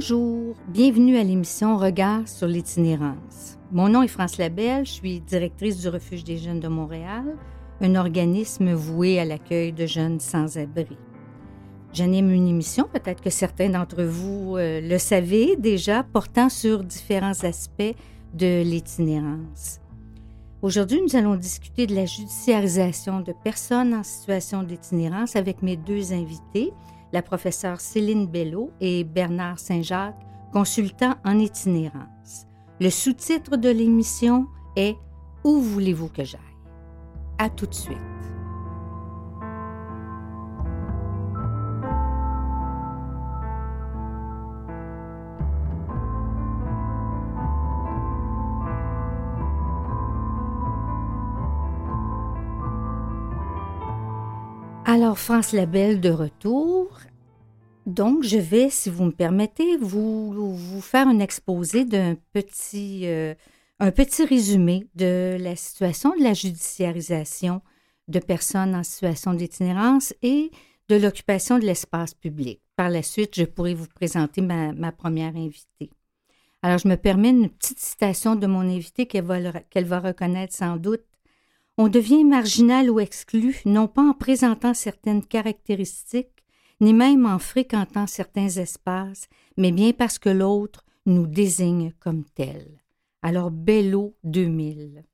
Bonjour, bienvenue à l'émission Regard sur l'itinérance. Mon nom est France Labelle, je suis directrice du Refuge des jeunes de Montréal, un organisme voué à l'accueil de jeunes sans-abri. J'anime une émission, peut-être que certains d'entre vous euh, le savez déjà, portant sur différents aspects de l'itinérance. Aujourd'hui, nous allons discuter de la judiciarisation de personnes en situation d'itinérance avec mes deux invités, la professeure Céline Bello et Bernard Saint-Jacques, consultants en itinérance. Le sous-titre de l'émission est Où voulez-vous que j'aille? À tout de suite. Alors, France Labelle de retour. Donc, je vais, si vous me permettez, vous, vous faire un exposé d'un petit, euh, petit résumé de la situation de la judiciarisation de personnes en situation d'itinérance et de l'occupation de l'espace public. Par la suite, je pourrai vous présenter ma, première invitée. Alors, je me permets une petite citation de mon invitée qu'elle va reconnaître sans doute on devient marginal ou exclu, non pas en présentant certaines caractéristiques, ni même en fréquentant certains espaces, mais bien parce que l'autre nous désigne comme tel. Alors, Bello 2000.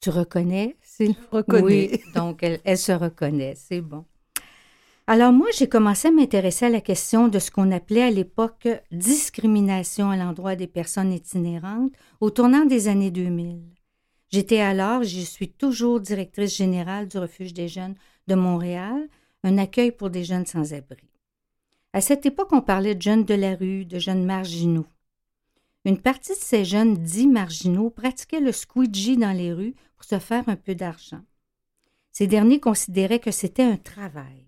Tu reconnais? Je reconnais. Oui, donc elle, elle se reconnaît, c'est bon. Alors moi, j'ai commencé à m'intéresser à la question de ce qu'on appelait à l'époque discrimination à l'endroit des personnes itinérantes au tournant des années 2000. J'étais alors, je suis toujours directrice générale du Refuge des jeunes de Montréal, un accueil pour des jeunes sans-abri. À cette époque, on parlait de jeunes de la rue, de jeunes marginaux. Une partie de ces jeunes dits marginaux pratiquaient le squeegee dans les rues pour se faire un peu d'argent. Ces derniers considéraient que c'était un travail.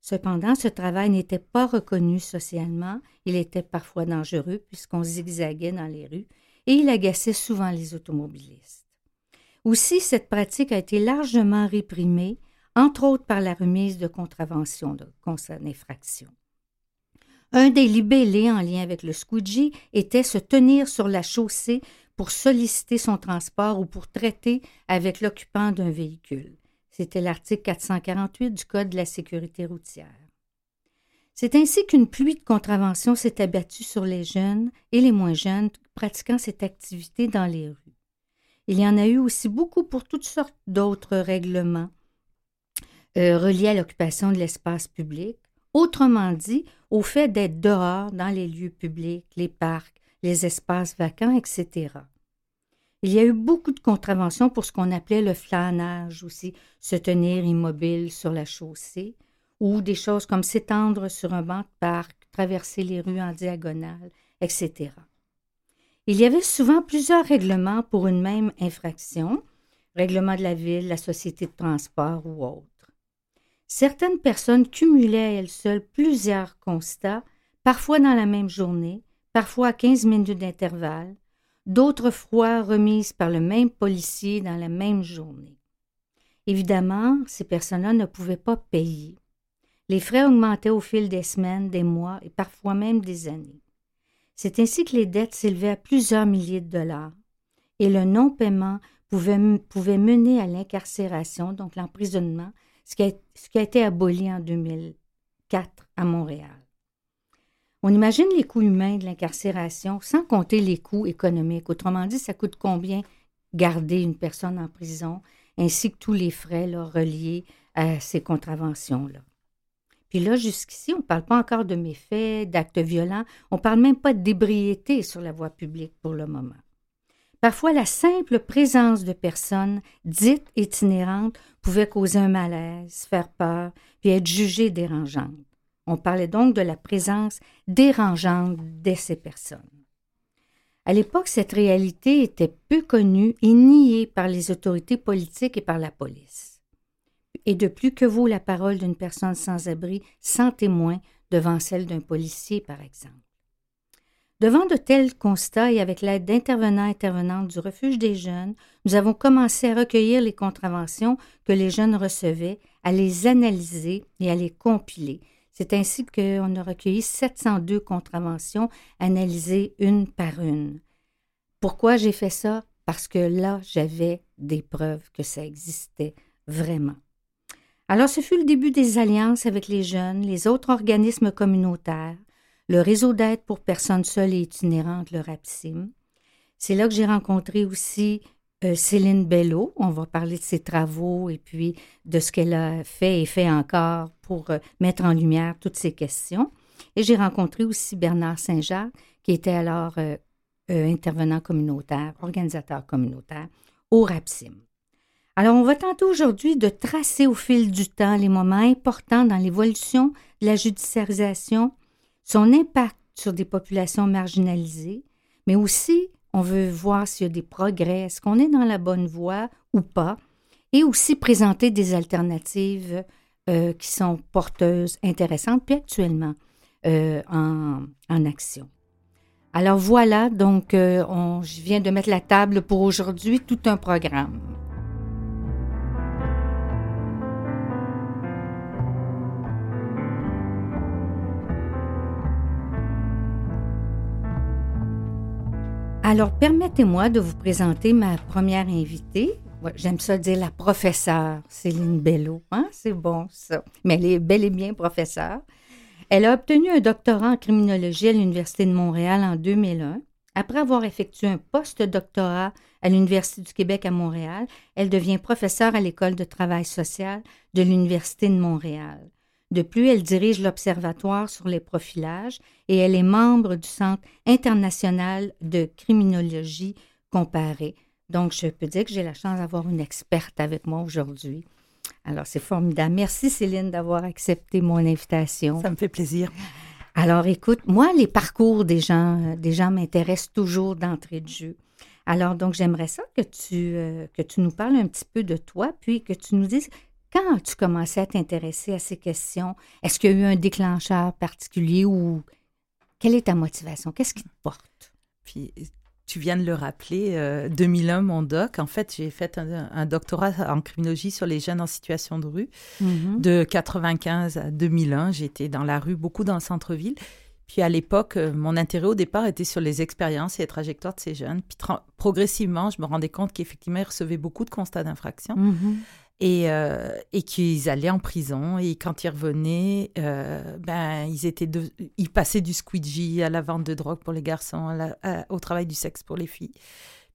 Cependant, ce travail n'était pas reconnu socialement, il était parfois dangereux puisqu'on zigzaguait dans les rues et il agaçait souvent les automobilistes. Aussi, cette pratique a été largement réprimée, entre autres par la remise de contraventions de infraction. Un des libellés en lien avec le squeegee était se tenir sur la chaussée pour solliciter son transport ou pour traiter avec l'occupant d'un véhicule. C'était l'article 448 du Code de la sécurité routière. C'est ainsi qu'une pluie de contraventions s'est abattue sur les jeunes et les moins jeunes pratiquant cette activité dans les rues. Il y en a eu aussi beaucoup pour toutes sortes d'autres règlements euh, reliés à l'occupation de l'espace public, autrement dit, au fait d'être dehors dans les lieux publics, les parcs, les espaces vacants, etc. Il y a eu beaucoup de contraventions pour ce qu'on appelait le flânage aussi, se tenir immobile sur la chaussée, ou des choses comme s'étendre sur un banc de parc, traverser les rues en diagonale, etc. Il y avait souvent plusieurs règlements pour une même infraction, règlement de la ville, la société de transport ou autre. Certaines personnes cumulaient à elles seules plusieurs constats, parfois dans la même journée, parfois à 15 minutes d'intervalle, d'autres fois remises par le même policier dans la même journée. Évidemment, ces personnes-là ne pouvaient pas payer. Les frais augmentaient au fil des semaines, des mois et parfois même des années. C'est ainsi que les dettes s'élevaient à plusieurs milliers de dollars et le non-paiement pouvait, mener à l'incarcération, donc l'emprisonnement, ce, qui a été aboli en 2004 à Montréal. On imagine les coûts humains de l'incarcération sans compter les coûts économiques. Autrement dit, ça coûte combien garder une personne en prison, ainsi que tous les frais reliés à ces contraventions-là? Puis là, jusqu'ici, on ne parle pas encore de méfaits, d'actes violents, on ne parle même pas d'ébriété sur la voie publique pour le moment. Parfois, la simple présence de personnes dites itinérantes pouvait causer un malaise, faire peur, puis être jugée dérangeante. On parlait donc de la présence dérangeante de ces personnes. À l'époque, cette réalité était peu connue et niée par les autorités politiques et par la police et de plus que vaut la parole d'une personne sans abri, sans témoin, devant celle d'un policier, par exemple. Devant de tels constats et avec l'aide d'intervenants et intervenantes du refuge des jeunes, nous avons commencé à recueillir les contraventions que les jeunes recevaient, à les analyser et à les compiler. C'est ainsi qu'on a recueilli 702 contraventions analysées une par une. Pourquoi j'ai fait ça? Parce que là, j'avais des preuves que ça existait vraiment. Alors, ce fut le début des alliances avec les jeunes, les autres organismes communautaires, le réseau d'aide pour personnes seules et itinérantes, le RAPSIM. C'est là que j'ai rencontré aussi euh, Céline Bello. On va parler de ses travaux et puis de ce qu'elle a fait et fait encore pour euh, mettre en lumière toutes ces questions. Et j'ai rencontré aussi Bernard Saint-Jacques, qui était alors euh, intervenant communautaire, organisateur communautaire au RAPSIM. Alors, on va tenter aujourd'hui de tracer au fil du temps les moments importants dans l'évolution de la judiciarisation, son impact sur des populations marginalisées, mais aussi on veut voir s'il y a des progrès, est-ce qu'on est dans la bonne voie ou pas, et aussi présenter des alternatives euh, qui sont porteuses, intéressantes, puis actuellement euh, en, action. Alors voilà, donc euh, je viens de mettre la table pour aujourd'hui, tout un programme. Alors, permettez-moi de vous présenter ma première invitée. J'aime ça dire la professeure Céline Bello. Hein? C'est bon, ça. Mais elle est bel et bien professeure. Elle a obtenu un doctorat en criminologie à l'Université de Montréal en 2001. Après avoir effectué un post-doctorat à l'Université du Québec à Montréal, elle devient professeure à l'École de travail social de l'Université de Montréal. De plus, elle dirige l'Observatoire sur les profilages et elle est membre du Centre international de criminologie comparée. Donc, je peux dire que j'ai la chance d'avoir une experte avec moi aujourd'hui. Alors, c'est formidable. Merci Céline d'avoir accepté mon invitation. Ça me fait plaisir. Alors, écoute, moi, les parcours des gens, des gens m'intéressent toujours d'entrée de jeu. Alors, donc, j'aimerais ça que tu, euh, que tu nous parles un petit peu de toi, puis que tu nous dises quand as-tu commencé à t'intéresser à ces questions? Est-ce qu'il y a eu un déclencheur particulier ou quelle est ta motivation? Qu'est-ce qui te porte? Puis, tu viens de le rappeler, 2001, euh, mon doc, en fait, j'ai fait un, doctorat en criminologie sur les jeunes en situation de rue. Mm-hmm. De 95 à 2001, j'étais dans la rue, beaucoup dans le centre-ville. Puis à l'époque, euh, mon intérêt au départ était sur les expériences et les trajectoires de ces jeunes. Puis progressivement, je me rendais compte qu'effectivement, ils recevaient beaucoup de constats d'infraction. Mm-hmm et, euh, et qu'ils allaient en prison. Et quand ils revenaient, euh, ben, ils, étaient ils passaient du squeegee à la vente de drogue pour les garçons, au travail du sexe pour les filles.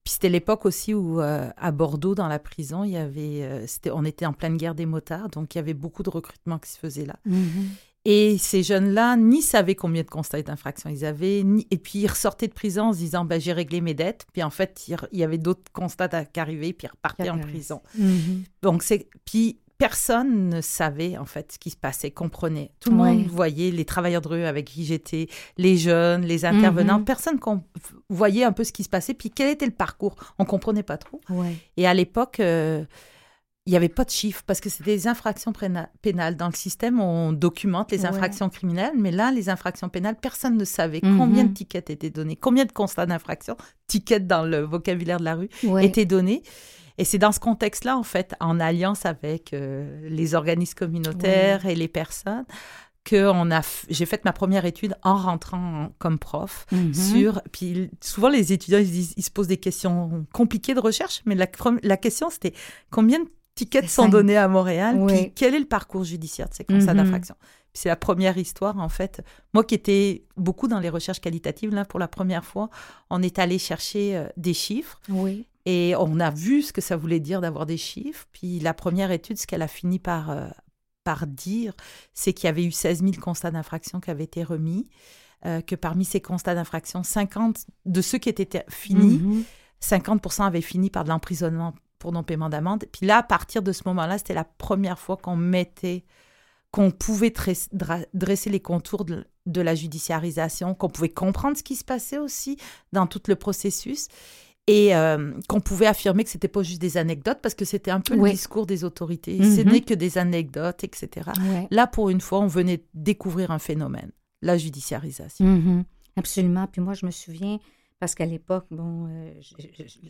Puis c'était l'époque aussi où, euh, à Bordeaux, dans la prison, il y avait, on était en pleine guerre des motards, donc il y avait beaucoup de recrutement qui se faisait là. Mm-hmm. Et ces jeunes-là ni savaient combien de constats d'infraction ils avaient, ni... et puis ils ressortaient de prison en se disant bah, j'ai réglé mes dettes. Puis en fait, il y avait d'autres constats qui arrivaient, puis ils repartaient en prison. Mhm. Donc, c'est. Puis personne ne savait en fait ce qui se passait, comprenait. Tout le monde voyait les travailleurs de rue avec qui j'étais, les jeunes, les intervenants. Mhm. Personne voyait un peu ce qui se passait, puis quel était le parcours. On comprenait pas trop. Et à l'époque, euh, il n'y avait pas de chiffres parce que c'était des infractions pénales. Dans le système, on documente les infractions criminelles, mais là, les infractions pénales, personne ne savait mhm. combien de tickets étaient donnés, combien de constats d'infraction, tickets dans le vocabulaire de la rue, étaient donnés. Et c'est dans ce contexte-là, en fait, en alliance avec euh, les organismes communautaires et les personnes, que on a j'ai fait ma première étude en rentrant comme prof mhm. sur puis souvent les étudiants ils, ils, se posent des questions compliquées de recherche mais la, la question c'était combien de tickets sont donnés à Montréal. Puis quel est le parcours judiciaire de ces constats mhm. d'infraction? C'est la première histoire, en fait. Moi qui étais beaucoup dans les recherches qualitatives, là, pour la première fois, on est allé chercher euh, des chiffres. Oui. Et on a vu ce que ça voulait dire d'avoir des chiffres. Puis la première étude, ce qu'elle a fini par, euh, par dire, c'est qu'il y avait eu 16 000 constats d'infraction qui avaient été remis. Euh, que parmi ces constats d'infraction, 50 de ceux qui étaient finis, 50% mhm. avaient fini par de l'emprisonnement pour non-paiement d'amende. Puis là, à partir de ce moment-là, c'était la première fois qu'on mettait, qu'on pouvait dresser les contours de, la judiciarisation, qu'on pouvait comprendre ce qui se passait aussi dans tout le processus et euh, qu'on pouvait affirmer que c'était pas juste des anecdotes parce que c'était un peu le discours des autorités. Ce mhm. n'est que des anecdotes, etc. Là, pour une fois, on venait découvrir un phénomène, la judiciarisation. Mhm. Absolument. Puis moi, je me souviens, parce qu'à l'époque, bon, euh,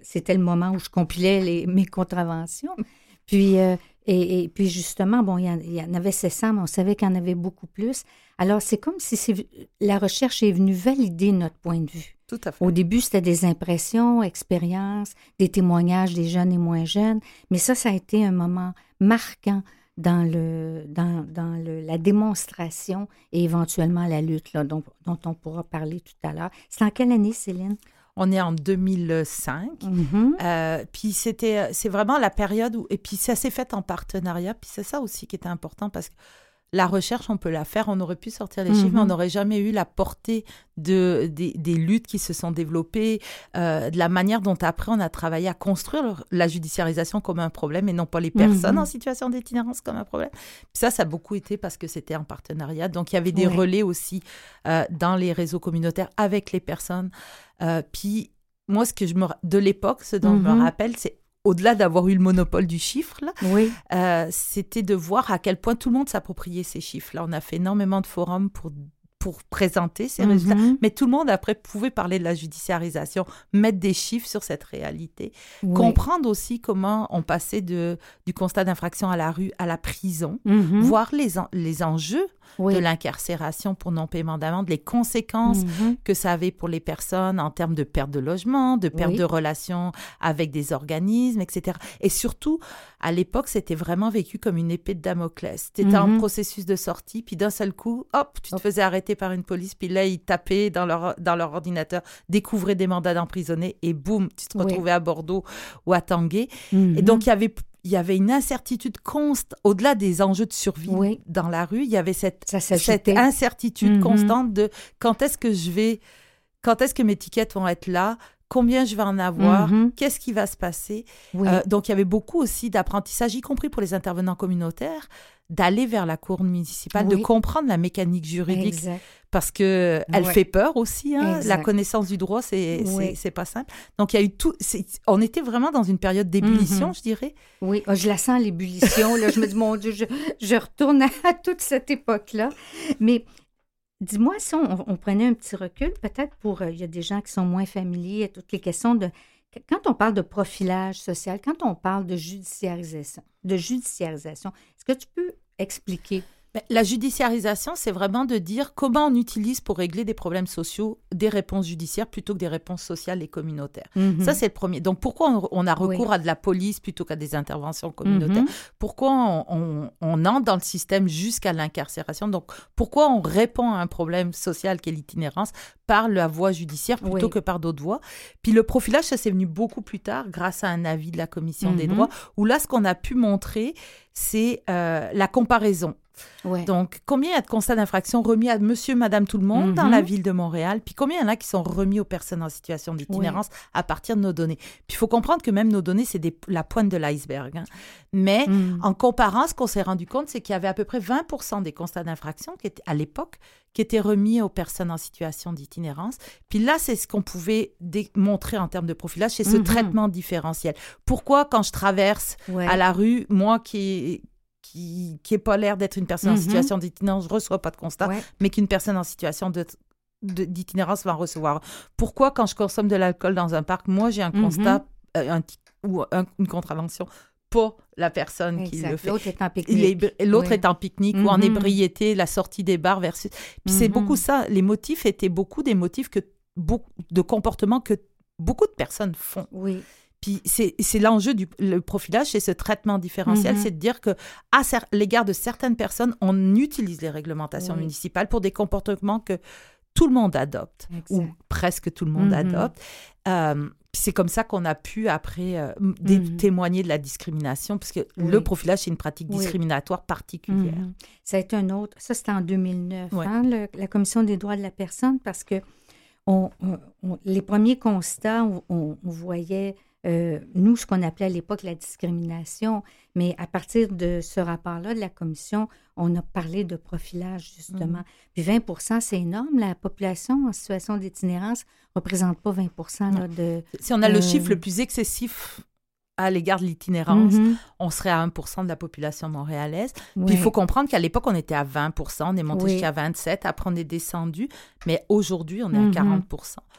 c'était le moment où je compilais les, mes contraventions. Puis, euh, Et, puis justement, bon, il y, en, avait 700, mais on savait qu'il y en avait beaucoup plus. Alors, c'est comme si la recherche est venue valider notre point de vue. Tout à fait. Au début, c'était des impressions, expériences, des témoignages des jeunes et moins jeunes, mais ça, ça a été un moment marquant dans, le, dans, dans le, la démonstration et éventuellement la lutte là, dont, dont on pourra parler tout à l'heure. C'est en quelle année, Céline? On est en 2005. Mm-hmm. Euh, puis c'était, c'est vraiment la période où, et puis ça s'est fait en partenariat. Puis c'est ça aussi qui était important parce que la recherche, on peut la faire, on aurait pu sortir les chiffres, mais on mhm. n'aurait jamais eu la portée de, des, luttes qui se sont développées, euh, de la manière dont après on a travaillé à construire la judiciarisation comme un problème et non pas les personnes mhm. en situation d'itinérance comme un problème. ça, ça a beaucoup été parce que c'était en partenariat. Donc il y avait des relais aussi euh, dans les réseaux communautaires avec les personnes. Euh, puis moi, ce que je me, de l'époque, ce dont je me mhm. rappelle, c'est au-delà d'avoir eu le monopole du chiffre, euh, c'était de voir à quel point tout le monde s'appropriait ces chiffres-là. On a fait énormément de forums pour pour présenter ces résultats. Mhm. Mais tout le monde, après, pouvait parler de la judiciarisation, mettre des chiffres sur cette réalité, comprendre aussi comment on passait de, du constat d'infraction à la rue à la prison, mhm. voir les, les enjeux de l'incarcération pour non-paiement d'amende, les conséquences mhm. que ça avait pour les personnes en termes de perte de logement, de perte de relations avec des organismes, etc. Et surtout, à l'époque, c'était vraiment vécu comme une épée de Damoclès. Tu étais en processus de sortie, puis d'un seul coup, hop, tu te faisais arrêter par une police, puis là, ils tapaient dans leur, dans leur ordinateur, découvraient des mandats d'emprisonné, et boum, tu te retrouvais à Bordeaux ou à Tanguay. Et mhm. donc, il y avait il y avait une incertitude constante, au-delà des enjeux de survie dans la rue, il y avait cette, cette incertitude mhm. constante de quand est-ce que je vais, quand est-ce que mes tickets vont être là, combien je vais en avoir, mhm. qu'est-ce qui va se passer. Euh, donc il y avait beaucoup aussi d'apprentissage, y compris pour les intervenants communautaires, d'aller vers la cour municipale, de comprendre la mécanique juridique. Parce que elle fait peur aussi. Hein. La connaissance du droit, c'est c'est pas simple. Donc il y a eu tout. On était vraiment dans une période d'ébullition, mhm. je dirais. Oui, oh, je la sens l'ébullition. là, je me dis mon Dieu, je, je retourne à toute cette époque-là. Mais Dis-moi si on, prenait un petit recul, peut-être pour, euh, il y a des gens qui sont moins familiers à toutes les questions de, quand on parle de profilage social, quand on parle de judiciarisation, de judiciarisation, est-ce que tu peux expliquer? La judiciarisation, c'est vraiment de dire comment on utilise pour régler des problèmes sociaux des réponses judiciaires plutôt que des réponses sociales et communautaires. Mhm. Ça, c'est le premier. Donc, pourquoi on, a recours à de la police plutôt qu'à des interventions communautaires? Mhm. Pourquoi on, entre dans le système jusqu'à l'incarcération? Donc, pourquoi on répond à un problème social qui est l'itinérance par la voie judiciaire plutôt que par d'autres voies? Puis le profilage, ça s'est venu beaucoup plus tard grâce à un avis de la Commission des mhm. droits, où là, ce qu'on a pu montrer, c'est euh, la comparaison donc, combien il y a de constats d'infraction remis à monsieur, madame, tout le monde dans la mhm. ville de Montréal? Puis combien il y en a qui sont remis aux personnes en situation d'itinérance à partir de nos données? Puis il faut comprendre que même nos données, c'est la pointe de l'iceberg. Hein. Mais mhm. en comparant, ce qu'on s'est rendu compte, c'est qu'il y avait à peu près 20% des constats d'infraction qui étaient, à l'époque qui étaient remis aux personnes en situation d'itinérance. Puis là, c'est ce qu'on pouvait démontrer en termes de profilage, c'est ce mhm. traitement différentiel. Pourquoi, quand je traverse à la rue, moi qui qui n'est pas l'air d'être une personne en mhm. situation d'itinérance, je ne reçois pas de constat, mais qu'une personne en situation de d'itinérance va en recevoir. Pourquoi, quand je consomme de l'alcool dans un parc, moi, j'ai un mhm. constat euh, ou une contravention, pas la personne qui le fait. L'autre est en pique-nique. L'autre est en pique-nique ou en mhm. ébriété, la sortie des bars versus... Puis c'est beaucoup ça. Les motifs étaient beaucoup des motifs que, de comportements que beaucoup de personnes font. Oui. Puis c'est l'enjeu du le profilage, c'est ce traitement différentiel, mhm. c'est de dire que à l'égard de certaines personnes, on utilise les réglementations municipales pour des comportements que tout le monde adopte, ou presque tout le monde mhm. adopte. Euh, c'est comme ça qu'on a pu après euh, mhm. témoigner de la discrimination, parce que le profilage, c'est une pratique discriminatoire particulière. Ça a été un autre, ça c'était en 2009, hein, la Commission des droits de la personne, parce que on, les premiers constats, on voyait euh, nous, ce qu'on appelait à l'époque la discrimination. Mais à partir de ce rapport-là de la commission, on a parlé de profilage, justement. Mm. Puis 20 c'est énorme. La population en situation d'itinérance ne représente pas 20 là, de... Si on a le chiffre le plus excessif à l'égard de l'itinérance, mhm. on serait à 1% de la population montréalaise. Puis il faut comprendre qu'à l'époque, on était à 20 on est monté jusqu'à 27 après on est descendu, mais aujourd'hui, on est à 40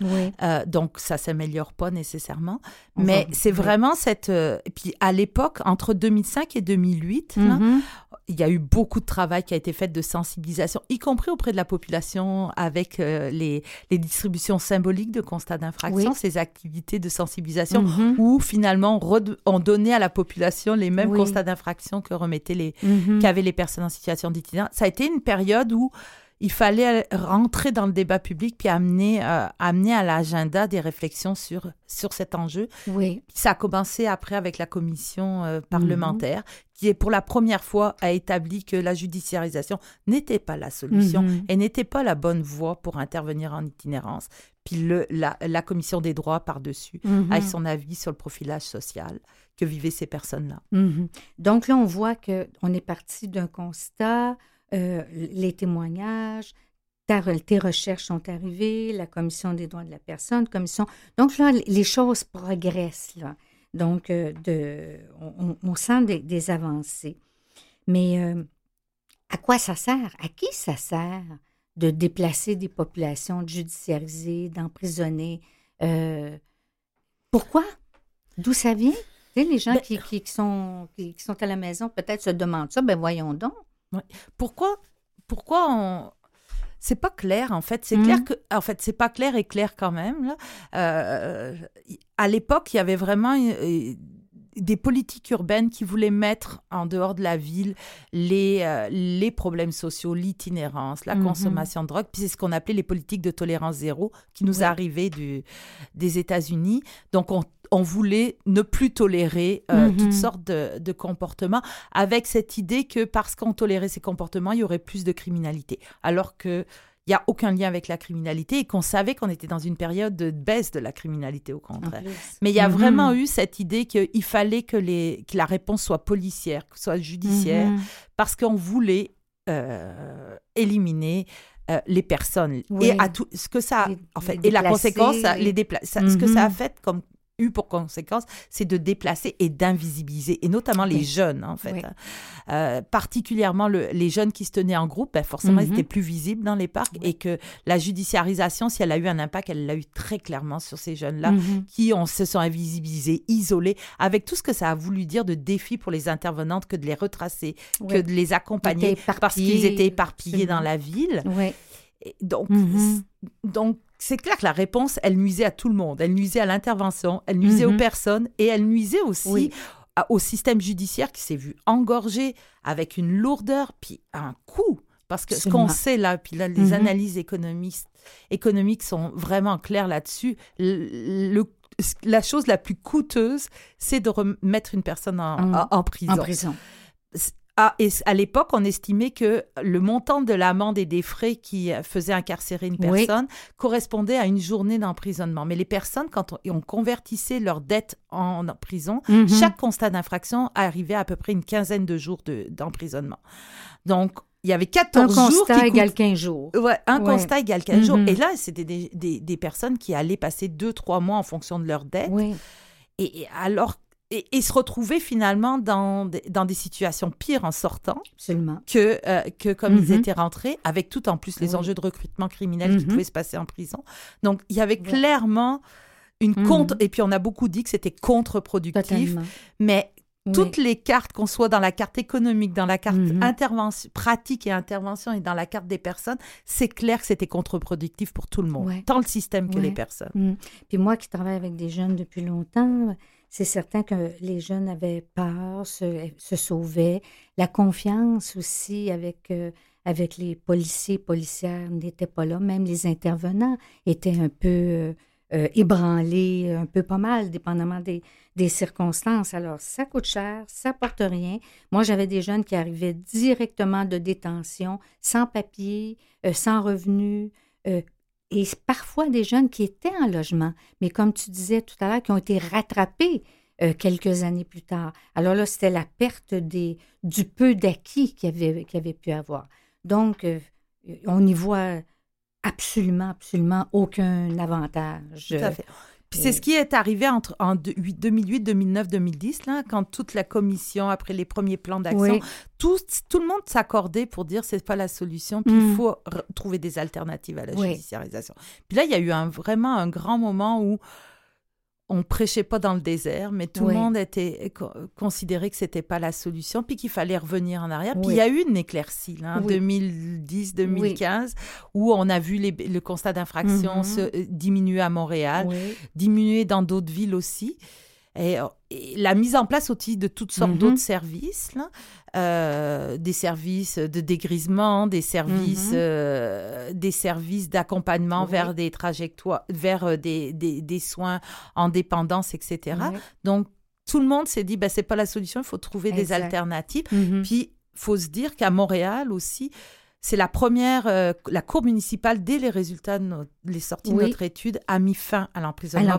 mhm. euh, Donc, ça s'améliore pas nécessairement. mais c'est vraiment cette... Euh, puis à l'époque, entre 2005 et 2008, il y a eu beaucoup de travail qui a été fait de sensibilisation, y compris auprès de la population avec euh, les, les, distributions symboliques de constats d'infraction, ces activités de sensibilisation mm-hmm. où finalement on donnait à la population les mêmes constats d'infraction que remettaient les, mm-hmm. qu'avaient les personnes en situation d'itinérance. Ça a été une période où il fallait rentrer dans le débat public puis amener, euh, amener à l'agenda des réflexions sur, sur cet enjeu. Oui. Ça a commencé après avec la commission euh, parlementaire qui, est pour la première fois, a établi que la judiciarisation n'était pas la solution mhm. et n'était pas la bonne voie pour intervenir en itinérance. Puis le, la, la commission des droits par-dessus, mhm. avec son avis sur le profilage social que vivaient ces personnes-là. Mhm. Donc là, on voit qu'on est parti d'un constat euh, les témoignages, tes recherches sont arrivées, la commission des droits de la personne, commission. Donc là, les choses progressent là. Donc, euh, de, on, sent des, avancées. Mais euh, à quoi ça sert? À qui ça sert de déplacer des populations, de judiciariser, d'emprisonner? pourquoi? D'où ça vient? les gens ben qui, qui, sont, qui, sont à la maison peut-être se demandent ça. Ben voyons donc. Pourquoi, pourquoi on... C'est pas clair en fait. C'est clair mmh. que, en fait, c'est pas clair et clair quand même. Là. Euh, à l'époque, il y avait vraiment euh, des politiques urbaines qui voulaient mettre en dehors de la ville les, euh, les problèmes sociaux, l'itinérance, la mmh consommation de drogue. Puis c'est ce qu'on appelait les politiques de tolérance zéro qui nous arrivaient du, des États-Unis. Donc on on voulait ne plus tolérer euh, toutes mhm. sortes de, comportements avec cette idée que parce qu'on tolérait ces comportements, il y aurait plus de criminalité. Alors que il n'y a aucun lien avec la criminalité et qu'on savait qu'on était dans une période de baisse de la criminalité au contraire. Mais il y a mhm. vraiment eu cette idée qu'il fallait que, les, que la réponse soit policière, que soit judiciaire, mhm. parce qu'on voulait euh, éliminer euh, les personnes et à tout ce que ça en fait et la conséquence les ce que ça a fait comme eu pour conséquence, c'est de déplacer et d'invisibiliser, et notamment les jeunes, en fait. Euh, particulièrement les jeunes qui se tenaient en groupe, ben forcément, ils mhm. étaient plus visibles dans les parcs, et que la judiciarisation, si elle a eu un impact, elle l'a eu très clairement sur ces jeunes-là, mhm. qui ont, se sont invisibilisés, isolés, avec tout ce que ça a voulu dire de défi pour les intervenantes que de les retracer, que de les accompagner, parce qu'ils étaient éparpillés dans la ville. donc, mhm. donc c'est clair que la réponse, elle nuisait à tout le monde. Elle nuisait à l'intervention, elle nuisait aux mhm. personnes et elle nuisait aussi au système judiciaire qui s'est vu engorgé avec une lourdeur puis un coût. Parce que ce qu'on sait là, puis là, les mhm. analyses économistes, économiques sont vraiment claires là-dessus. la chose la plus coûteuse, c'est de remettre une personne en, en prison. En prison. Ah, et à l'époque, on estimait que le montant de l'amende et des frais qui faisaient incarcérer une personne correspondait à une journée d'emprisonnement. Mais les personnes, quand on, convertissait leur dette en prison, mhm. chaque constat d'infraction arrivait à, peu près une quinzaine de jours d'emprisonnement. Donc, il y avait 14 jours. Un constat égale 15 jours. Ouais, un constat égale 15 jours. Mhm. Et là, c'était des, des, des, personnes qui allaient passer deux, trois mois en fonction de leur dette. Oui. Et alors et, se retrouver finalement dans, dans des situations pires en sortant que, euh, que comme ils mhm. étaient rentrés, avec tout en plus les enjeux de recrutement criminel qui mhm. pouvaient se passer en prison. Donc, il y avait clairement une mhm. contre... Et puis, on a beaucoup dit que c'était contre-productif, mais toutes les cartes, qu'on soit dans la carte économique, dans la carte intervention, pratique et intervention et dans la carte des personnes, c'est clair que c'était contre-productif pour tout le monde, tant le système que les personnes. Puis moi qui travaille avec des jeunes depuis longtemps, c'est certain que les jeunes avaient peur, se, sauvaient. La confiance aussi avec, euh, avec les policiers, policières n'était pas là. Même les intervenants étaient un peu euh, euh, ébranlés, un peu pas mal, dépendamment des, des, circonstances. Alors, ça coûte cher, ça porte rien. Moi, j'avais des jeunes qui arrivaient directement de détention, sans papier, sans revenus, et parfois des jeunes qui étaient en logement, mais comme tu disais tout à l'heure, qui ont été rattrapés euh, quelques années plus tard. Alors là, c'était la perte des, du peu d'acquis qu'ils avaient, avait pu avoir. Donc, euh, on n'y voit absolument, absolument aucun avantage. Tout à fait. C'est ce qui est arrivé entre, en 2008, 2009, 2010, là, quand toute la commission, après les premiers plans d'action, tout, tout le monde s'accordait pour dire c'est pas la solution, puis il mm. faut trouver des alternatives à la judiciarisation. Puis là, il y a eu un, vraiment un grand moment où on prêchait pas dans le désert, mais tout le monde était considéré que c'était pas la solution, puis qu'il fallait revenir en arrière. Puis il y a eu une éclaircie en 2010-2015 où on a vu le constat d'infraction mhm. se euh, diminuer à Montréal, diminuer dans d'autres villes aussi. Et, la mise en place aussi de toutes sortes mhm. d'autres services, euh, des services de dégrisement, des services, mhm. euh, des services d'accompagnement vers des trajectoires, vers euh, des, des, soins en dépendance, etc. Donc tout le monde s'est dit, ben, c'est pas la solution, il faut trouver des alternatives. Mhm. Puis il faut se dire qu'à Montréal aussi, c'est la première, euh, la Cour municipale, dès les résultats de les sorties de notre étude, a mis fin à l'emprisonnement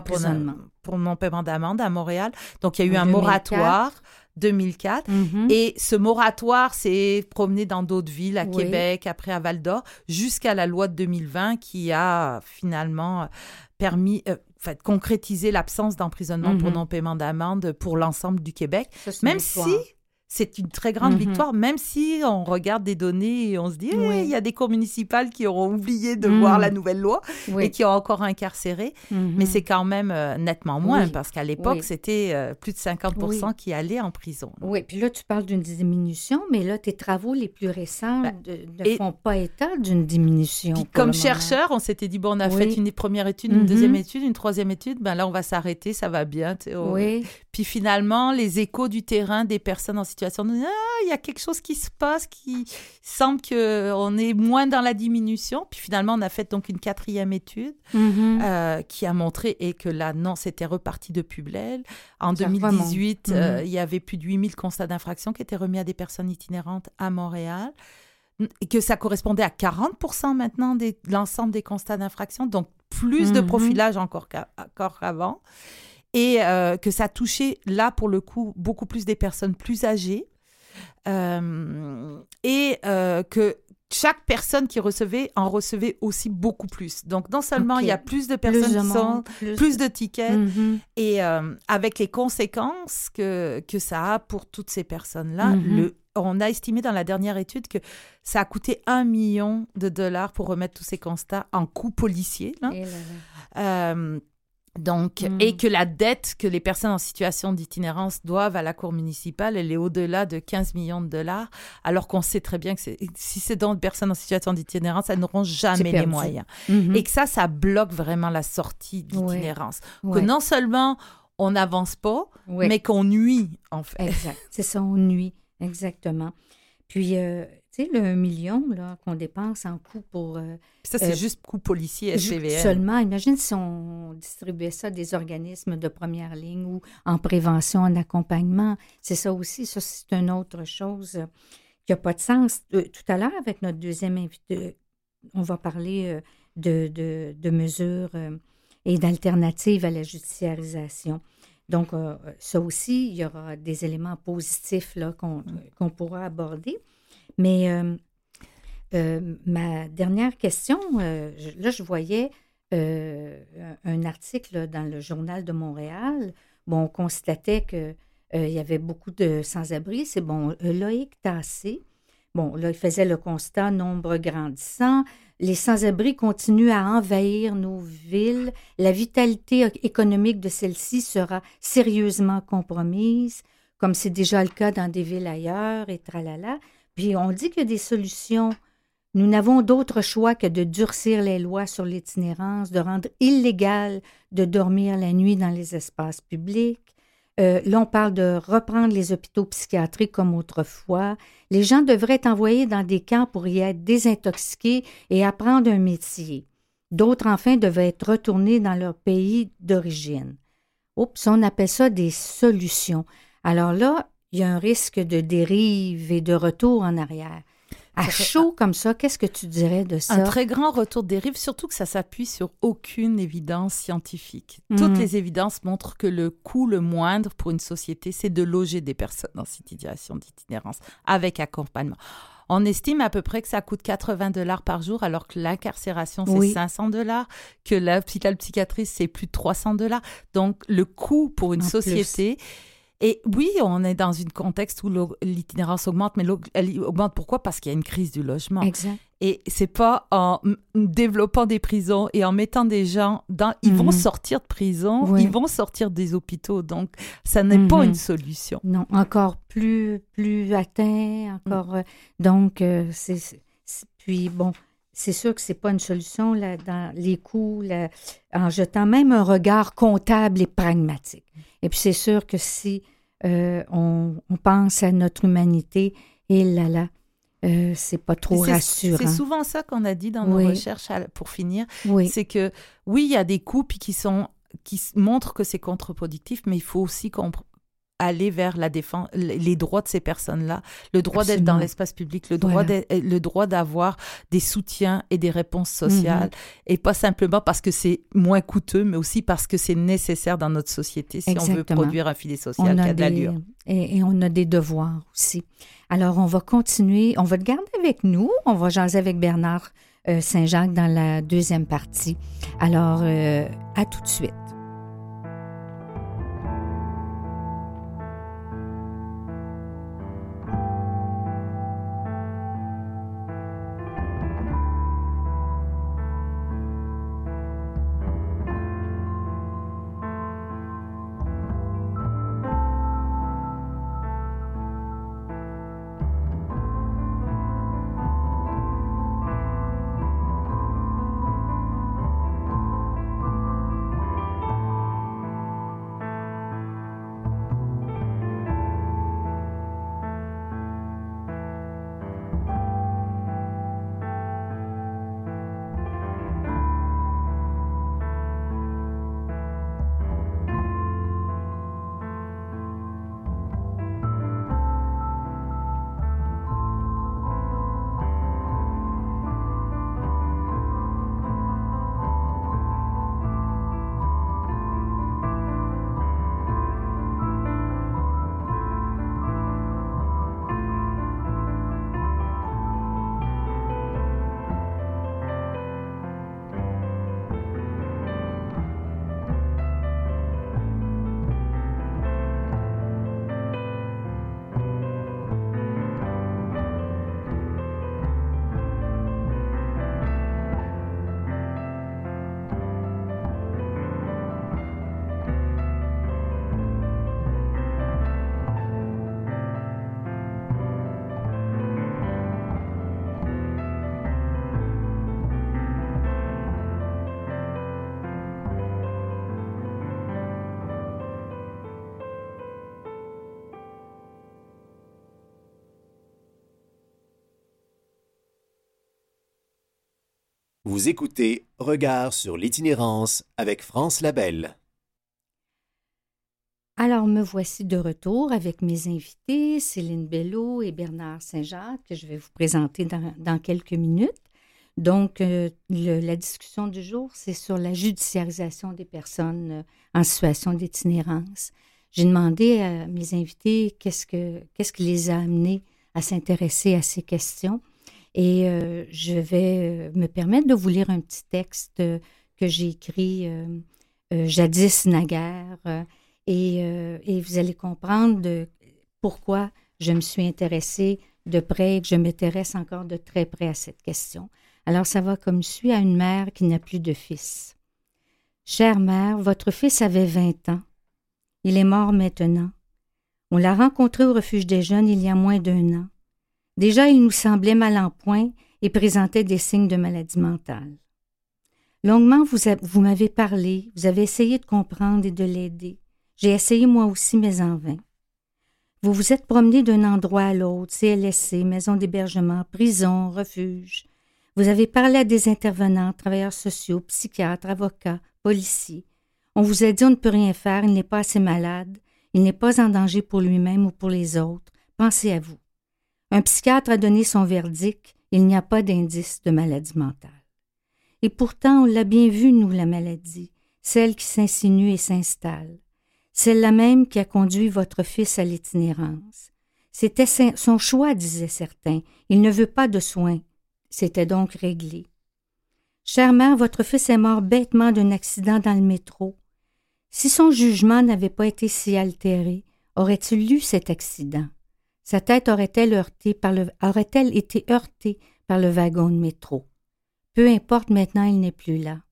pour, non-paiement d'amende à Montréal. Donc, il y a eu un moratoire 2004. Mhm. Et ce moratoire s'est promené dans d'autres villes, à Québec, après à Val d'Or, jusqu'à la loi de 2020 qui a finalement permis, euh, fait, concrétiser l'absence d'emprisonnement pour mhm. non-paiement d'amende pour l'ensemble du Québec. Même si c'est une très grande mhm. victoire, même si on regarde des données et on se dit, eh, il y a des cours municipales qui auront oublié de voir mhm. la nouvelle loi et qui ont encore incarcéré, mhm. mais c'est quand même euh, nettement moins parce qu'à l'époque, c'était euh, plus de 50% qui allaient en prison. Oui, puis là, tu parles d'une diminution, mais là, tes travaux les plus récents ben, ne font pas état d'une diminution. comme chercheur, on s'était dit, bon, on a fait une première étude, une deuxième étude, une troisième étude, ben là, on va s'arrêter, ça va bien. Oui. Puis finalement, les échos du terrain des personnes en situation situation de ah, il y a quelque chose qui se passe qui semble qu'on est moins dans la diminution. Puis finalement, on a fait donc une quatrième étude mm-hmm. euh, qui a montré et que là, non, c'était reparti de Publel. En 2018, euh, mm-hmm. il y avait plus de 8000 constats d'infraction qui étaient remis à des personnes itinérantes à Montréal et que ça correspondait à 40% maintenant de l'ensemble des constats d'infraction, donc plus de mm-hmm. profilage encore qu'avant et euh, que ça touchait là pour le coup beaucoup plus des personnes plus âgées euh, et euh, que chaque personne qui recevait en recevait aussi beaucoup plus. Donc, non seulement il y a plus de personnes qui sont, plus, de tickets, mhm. et avec les conséquences que, que ça a pour toutes ces personnes-là, mhm. on a estimé dans la dernière étude que ça a coûté un million de dollars pour remettre tous ces constats en coûts policiers. Là. Donc, hmm. et que la dette que les personnes en situation d'itinérance doivent à la Cour municipale, elle est au-delà de 15 millions de dollars, alors qu'on sait très bien que si c'est dans des personnes en situation d'itinérance, elles n'auront jamais les moyens. Mhm. Et que ça, ça bloque vraiment la sortie d'itinérance. Que non seulement on n'avance pas, mais qu'on nuit, en fait. Exact. C'est ça, on nuit. Exactement. Puis, euh, le million qu'on dépense en coûts pour. Euh, ça, c'est euh, juste coûts policiers, SPVL. Seulement. Imagine si on distribuait ça à des organismes de première ligne ou en prévention, en accompagnement. C'est ça aussi. Ça, c'est une autre chose qui n'a pas de sens. Euh, tout à l'heure, avec notre deuxième invité, on va parler de, de, mesures et d'alternatives à la judiciarisation. Donc, ça aussi, il y aura des éléments positifs qu'on pourra aborder. Mais euh, euh, ma dernière question, euh, là, je voyais un article dans le Journal de Montréal. Bon, on constatait qu'il il y avait beaucoup de sans-abri. C'est bon, Loïc Tassé. Bon, là, il faisait le constat, nombre grandissant. Les sans-abri continuent à envahir nos villes. La vitalité économique de celles-ci sera sérieusement compromise, comme c'est déjà le cas dans des villes ailleurs, et tralala. Puis on dit qu'il y a des solutions. Nous n'avons d'autre choix que de durcir les lois sur l'itinérance, de rendre illégal de dormir la nuit dans les espaces publics. Euh, là, on parle de reprendre les hôpitaux psychiatriques comme autrefois. Les gens devraient être envoyés dans des camps pour y être désintoxiqués et apprendre un métier. D'autres, enfin, devaient être retournés dans leur pays d'origine. Oups, on appelle ça des solutions. Alors là, il y a un risque de dérive et de retour en arrière. À chaud comme ça, qu'est-ce que tu dirais de ça? Un très grand retour de dérive, surtout que ça s'appuie sur aucune évidence scientifique. Toutes mhm. les évidences montrent que le coût le moindre pour une société, c'est de loger des personnes en situation d'itinérance avec accompagnement. On estime à peu près que ça coûte 80 dollars par jour, alors que l'incarcération, c'est 500 dollars, que l'hôpital psychiatrique, c'est plus de 300 dollars. Donc, le coût pour une société... Et oui, on est dans un contexte où l'itinérance augmente, mais elle augmente pourquoi? Parce qu'il y a une crise du logement. Exact. Et c'est pas en développant des prisons et en mettant des gens dans. Ils vont mhm. sortir de prison, ils vont sortir des hôpitaux. Donc, ça n'est pas mhm. une solution. Non, encore plus, plus atteint, encore. Euh, donc, euh, c'est. Puis, bon, c'est sûr que c'est pas une solution là, dans les coûts, en jetant même un regard comptable et pragmatique. Et puis, c'est sûr que si euh, on, on, pense à notre humanité, et là, là, euh, c'est pas trop rassurant. C'est souvent ça qu'on a dit dans nos recherches pour finir. Oui. C'est que oui, il y a des coupes qui sont qui montrent que c'est contre-productif, mais il faut aussi aller vers la défense, les droits de ces personnes-là, le droit d'être dans l'espace public, le droit, le droit d'avoir des soutiens et des réponses sociales, mm-hmm. et pas simplement parce que c'est moins coûteux, mais aussi parce que c'est nécessaire dans notre société si on veut produire un filet social qui a, de l'allure. Et, et, on a des devoirs aussi. Alors, on va continuer, on va le garder avec nous, on va jaser avec Bernard euh, Saint-Jacques dans la deuxième partie. Alors, euh, à tout de suite. Vous écoutez Regard sur l'itinérance avec France Labelle. Alors, me voici de retour avec mes invités, Céline Bello et Bernard Saint-Jacques, que je vais vous présenter dans, quelques minutes. Donc, euh, la discussion du jour, c'est sur la judiciarisation des personnes euh, en situation d'itinérance. J'ai demandé à mes invités qu'est-ce, que, qu'est-ce qui les a amenés à s'intéresser à ces questions. Et euh, je vais euh, me permettre de vous lire un petit texte euh, que j'ai écrit jadis naguère. Et, et, vous allez comprendre de pourquoi je me suis intéressée de près et que je m'intéresse encore de très près à cette question. Alors ça va comme suit à une mère qui n'a plus de fils. Chère mère, votre fils avait 20 ans. Il est mort maintenant. On l'a rencontré au refuge des jeunes il y a moins d'un an. Déjà, il nous semblait mal en point et présentait des signes de maladie mentale. Longuement, vous, m'avez parlé, vous avez essayé de comprendre et de l'aider. J'ai essayé moi aussi, mais en vain. Vous vous êtes promené d'un endroit à l'autre, CLSC, maison d'hébergement, prison, refuge. Vous avez parlé à des intervenants, travailleurs sociaux, psychiatres, avocats, policiers. On vous a dit on ne peut rien faire, il n'est pas assez malade, il n'est pas en danger pour lui-même ou pour les autres. Pensez à vous. Un psychiatre a donné son verdict, il n'y a pas d'indice de maladie mentale. Et pourtant, on l'a bien vu, nous, la maladie, celle qui s'insinue et s'installe, celle-là même qui a conduit votre fils à l'itinérance, C'était son choix, disaient certains. Il ne veut pas de soins. C'était donc réglé. Chère mère, votre fils est mort bêtement d'un accident dans le métro. Si son jugement n'avait pas été si altéré, aurait-il eu cet accident? Sa tête aurait-elle heurté par le, aurait-elle été heurtée par le wagon de métro? Peu importe, maintenant il n'est plus là.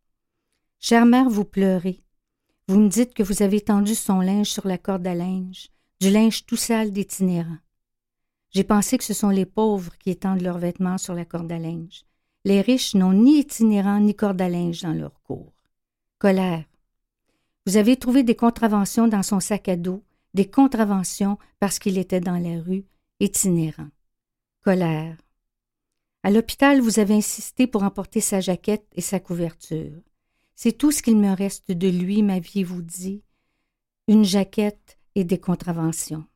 Chère mère, vous pleurez. Vous me dites que vous avez tendu son linge sur la corde à linge, du linge tout sale d'itinérant. J'ai pensé que ce sont les pauvres qui étendent leurs vêtements sur la corde à linge. Les riches n'ont ni itinérant ni corde à linge dans leur cours. Colère. Vous avez trouvé des contraventions dans son sac à dos, des contraventions parce qu'il était dans la rue, itinérant. Colère. À l'hôpital, vous avez insisté pour emporter sa jaquette et sa couverture. C'est tout ce qu'il me reste de lui, m'aviez-vous dit. Une jaquette et des contraventions.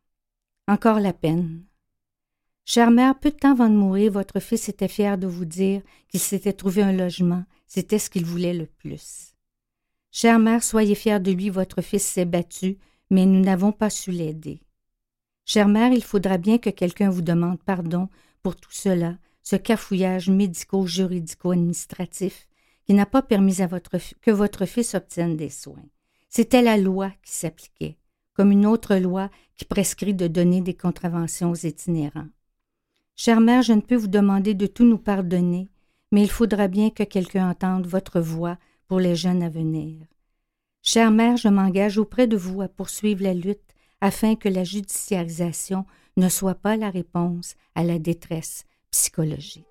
Encore la peine. Chère mère, peu de temps avant de mourir, votre fils était fier de vous dire qu'il s'était trouvé un logement. C'était ce qu'il voulait le plus. Chère mère, soyez fière de lui, votre fils s'est battu, mais nous n'avons pas su l'aider. Chère mère, il faudra bien que quelqu'un vous demande pardon pour tout cela, ce cafouillage médico-juridico-administratif qui n'a pas permis que votre fils obtienne des soins. C'était la loi qui s'appliquait, comme une autre loi qui prescrit de donner des contraventions aux itinérants. Chère mère, je ne peux vous demander de tout nous pardonner, mais il faudra bien que quelqu'un entende votre voix pour les jeunes à venir. Chère mère, je m'engage auprès de vous à poursuivre la lutte afin que la judiciarisation ne soit pas la réponse à la détresse psychologique.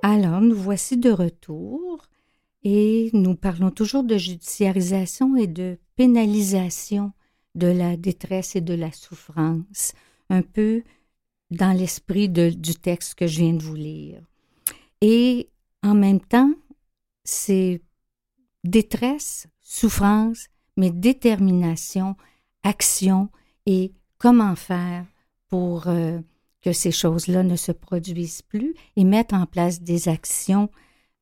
Alors, nous voici de retour et nous parlons toujours de judiciarisation et de pénalisation de la détresse et de la souffrance, un peu dans l'esprit du texte que je viens de vous lire. Et en même temps, c'est détresse, souffrance, mais détermination, action et comment faire pour euh, que ces choses-là ne se produisent plus et mettre en place des actions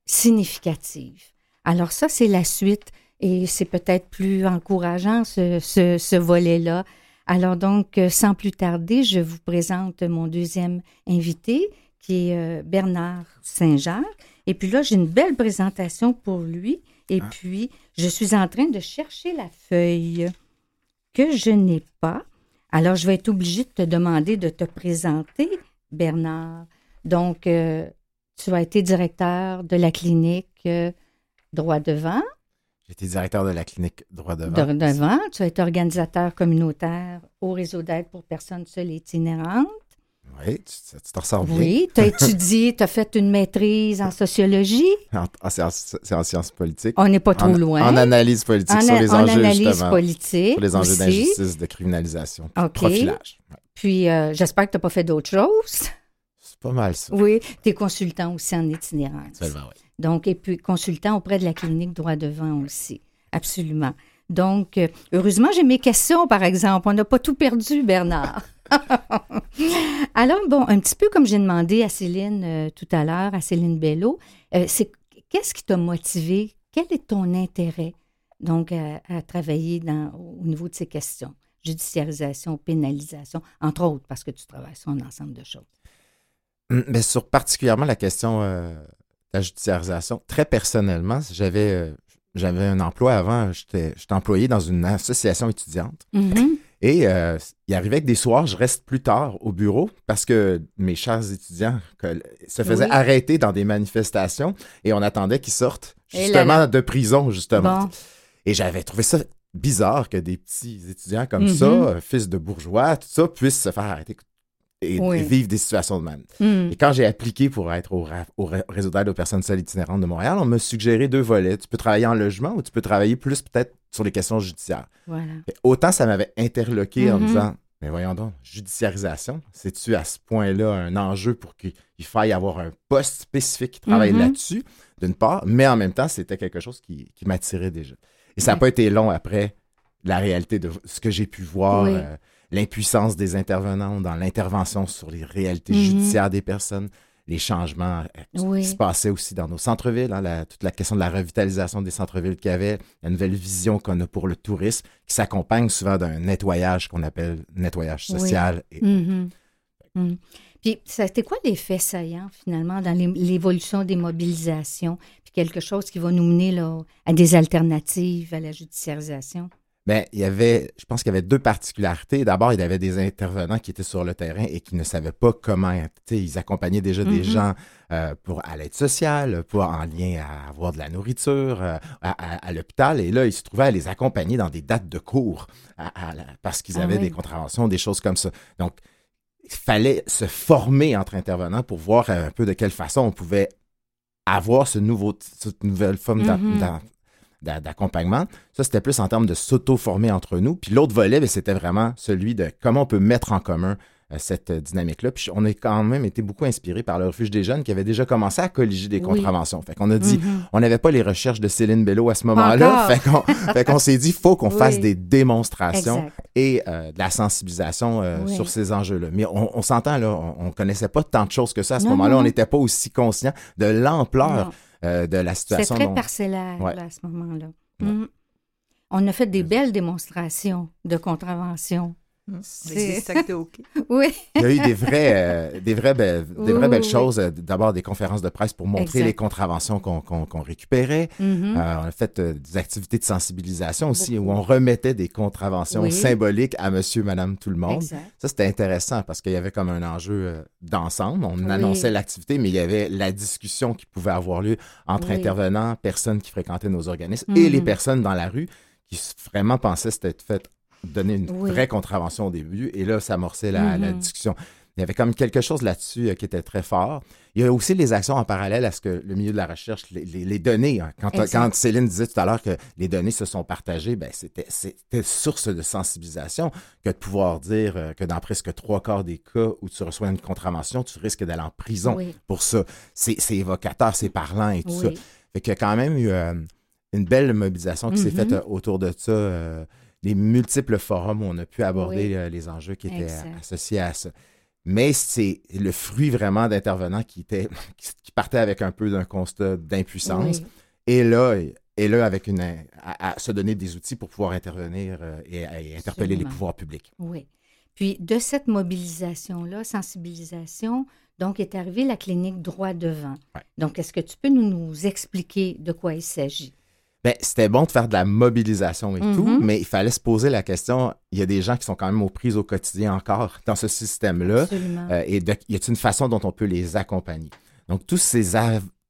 significatives. Alors ça, c'est la suite et c'est peut-être plus encourageant ce, ce, volet-là. Alors donc, euh, sans plus tarder, je vous présente mon deuxième invité qui est euh, Bernard Saint-Jacques. Et puis là, j'ai une belle présentation pour lui. Et ah. puis, je suis en train de chercher la feuille que je n'ai pas. Alors, je vais être obligée de te demander de te présenter, Bernard. Donc, euh, tu as été directeur de la clinique euh, Droit Devant. Été directeur de la clinique Droit Devant. Droit Devant. Tu as été organisateur communautaire au réseau d'aide pour personnes seules et itinérantes. Oui, tu, t'en ressors bien. Oui, tu as étudié, tu as fait une maîtrise en sociologie. C'est, en, sciences politiques. On n'est pas trop loin. En analyse politique sur les en enjeux, analyse politique. Sur les enjeux d'injustice, de criminalisation, de profilage. Puis, euh, j'espère que tu n'as pas fait d'autres choses. C'est pas mal, ça. Oui, tu es consultant aussi en itinérance. oui. Donc, et puis consultant auprès de la clinique Droit Devant aussi. Absolument. Donc, euh, heureusement, j'ai mes questions, par exemple. On n'a pas tout perdu, Bernard. Alors, bon, un petit peu comme j'ai demandé à Céline euh, tout à l'heure, à Céline Bello, euh, c'est qu'est-ce qui t'a motivé? Quel est ton intérêt, donc, à, travailler au niveau de ces questions? Judiciarisation, pénalisation, entre autres, parce que tu travailles sur un ensemble de choses. Mais hum, ben, sur particulièrement la question la judiciarisation, très personnellement, j'avais j'avais un emploi avant, j'étais employé dans une association étudiante. Mm-hmm. Et euh, il arrivait que des soirs, je reste plus tard au bureau parce que mes chers étudiants se faisaient arrêter dans des manifestations et on attendait qu'ils sortent justement de prison, justement. Et j'avais trouvé ça bizarre que des petits étudiants comme ça, mm-hmm. fils de bourgeois, tout ça, puissent se faire arrêter et, vivre des situations de même. Hmm. Et quand j'ai appliqué pour être au, réseau d'aide aux personnes seules itinérantes de Montréal, on m'a suggéré deux volets. Tu peux travailler en logement ou tu peux travailler plus peut-être sur les questions judiciaires. autant ça m'avait interloqué en me mm-hmm. disant, mais voyons donc, judiciarisation, c'est-tu à ce point-là un enjeu pour qu'il faille avoir un poste spécifique qui travaille mm-hmm. là-dessus, d'une part, mais en même temps, c'était quelque chose qui, m'attirait déjà. Et ça n'a pas été long après la réalité de ce que j'ai pu voir. Euh, l'impuissance des intervenants dans l'intervention sur les réalités mm-hmm. judiciaires des personnes, les changements euh, qui se passaient aussi dans nos centres-villes, hein, toute la question de la revitalisation des centres-villes qu'il y avait, la nouvelle vision qu'on a pour le tourisme, qui s'accompagne souvent d'un nettoyage qu'on appelle nettoyage social. Mm-hmm. Mm. Puis, c'était quoi l'effet saillant, finalement, dans l'évolution des mobilisations, puis quelque chose qui va nous mener là, à des alternatives à la judiciarisation? Bien, il y avait, je pense qu'il y avait deux particularités. D'abord, il y avait des intervenants qui étaient sur le terrain et qui ne savaient pas comment. Ils accompagnaient déjà des mm-hmm. gens euh, pour à l'aide sociale, pour en lien à avoir de la nourriture, euh, à, l'hôpital. Et là, ils se trouvaient à les accompagner dans des dates de cours parce qu'ils ah avaient des contraventions, des choses comme ça. Donc, il fallait se former entre intervenants pour voir un peu de quelle façon on pouvait avoir ce nouveau, cette nouvelle forme mm-hmm d'accompagnement. Ça, c'était plus en termes de s'auto-former entre nous. Puis l'autre volet, ben, c'était vraiment celui de comment on peut mettre en commun euh, cette dynamique-là. Puis on a quand même été beaucoup inspiré par le refuge des jeunes qui avait déjà commencé à colliger des contraventions. Fait qu'on a dit, mm-hmm. on n'avait pas les recherches de Céline Bello à ce moment-là. Fait qu'on s'est dit, faut qu'on fasse des démonstrations et euh, de la sensibilisation euh, sur ces enjeux-là. Mais on, s'entend, là, on, ne connaissait pas tant de choses que ça à ce moment-là. On n'était pas aussi conscient de l'ampleur euh, de la situation. C'est très parcellaire à ce moment-là. Mm. On a fait des belles démonstrations de contravention. Mm. C'est OK. oui. Il y a eu des vraies, euh, des vraies, belles, des vraies belles choses. Euh, d'abord, des conférences de presse pour montrer les contraventions qu'on récupérait. Mm-hmm. on a fait des activités de sensibilisation aussi où on remettait des contraventions symboliques à monsieur, madame, tout le monde. Ça, c'était intéressant parce qu'il y avait comme un enjeu d'ensemble. On annonçait l'activité, mais il y avait la discussion qui pouvait avoir lieu entre intervenants, personnes qui fréquentaient nos organismes et les mm-hmm. personnes dans la rue qui vraiment pensaient que c'était fait donner une vraie contravention au début. Et là, ça amorçait la, la mm-hmm. discussion. Il y avait comme quelque chose là-dessus euh, qui était très fort. Il y a aussi les actions en parallèle à ce que le milieu de la recherche, les, les, données. Hein. Quand, quand, Céline disait tout à l'heure que les données se sont partagées, ben c'était, source de sensibilisation que de pouvoir dire euh, que dans presque trois quarts des cas où tu reçois une contravention, tu risques d'aller en prison pour ça. C'est, c'est évocateur, c'est parlant et tout ça. Fait qu'il y a quand même eu euh, une belle mobilisation qui s'est mm-hmm. faite autour de ça les multiples forums où on a pu aborder euh, les enjeux qui étaient associés à ça. Mais c'est le fruit vraiment d'intervenants qui, étaient, qui partaient avec un peu d'un constat d'impuissance. Et là, et là, avec une, à, se donner des outils pour pouvoir intervenir euh, et, interpeller les pouvoirs publics. Oui. Puis de cette mobilisation-là, sensibilisation, donc est arrivée la clinique droit devant. Donc, est-ce que tu peux nous, nous expliquer de quoi il s'agit? Ben, c'était bon de faire de la mobilisation et tout, mm-hmm. mais il fallait se poser la question, il y a des gens qui sont quand même aux prises au quotidien encore dans ce système-là, euh, et de, y a une façon dont on peut les accompagner? Donc, tous ces,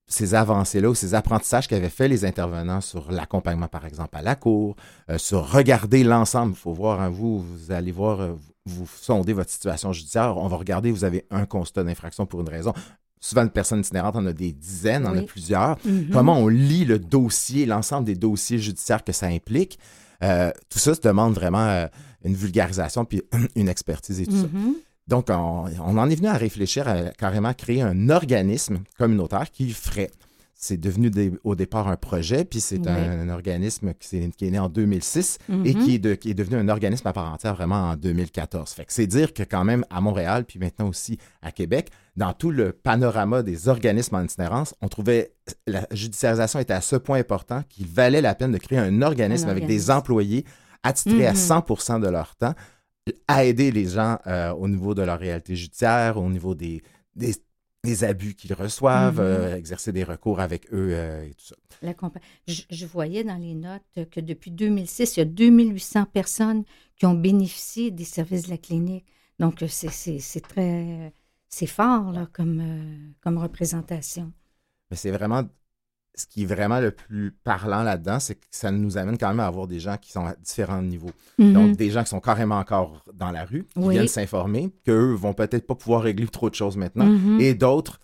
ces avancées-là ou ces apprentissages qu'avaient fait les intervenants sur l'accompagnement, par exemple, à la cour, euh, sur regarder l'ensemble, il faut voir, hein, vous, vous allez voir, euh, vous sondez votre situation judiciaire, on va regarder, vous avez un constat d'infraction pour une raison, souvent une personne itinérante, on a des dizaines, on a plusieurs. Mm-hmm. Comment on lit le dossier, l'ensemble des dossiers judiciaires que ça implique? Euh, tout ça se demande vraiment euh, une vulgarisation puis une expertise et tout ça. Mm-hmm. Donc, on, en est venu à réfléchir à carrément créer un organisme communautaire qui ferait c'est devenu au départ un projet, puis c'est un, organisme qui est, qui est, né en 2006 et mm-hmm. qui est, qui est, devenu un organisme à part entière vraiment en 2014. Fait que c'est dire que quand même à Montréal, puis maintenant aussi à Québec, dans tout le panorama des organismes en itinérance, on trouvait la judiciarisation était à ce point important qu'il valait la peine de créer un organisme, avec des employés attitrés à 100 mm-hmm. de leur temps à aider les gens euh, au niveau de leur réalité judiciaire, au niveau des, des des abus qu'ils reçoivent, mm-hmm. euh, exercer des recours avec eux euh, et tout ça. je, voyais dans les notes que depuis 2006, il y a 2800 personnes qui ont bénéficié des services de la clinique. Donc, c'est très... C'est fort, là, comme, comme représentation. Mais c'est vraiment ce qui est vraiment le plus parlant là-dedans, c'est que ça nous amène quand même à avoir des gens qui sont à différents niveaux. Mhm. Donc, des gens qui sont carrément encore dans la rue, qui viennent s'informer, qu'eux vont peut-être pas pouvoir régler trop de choses maintenant, mhm. et d'autres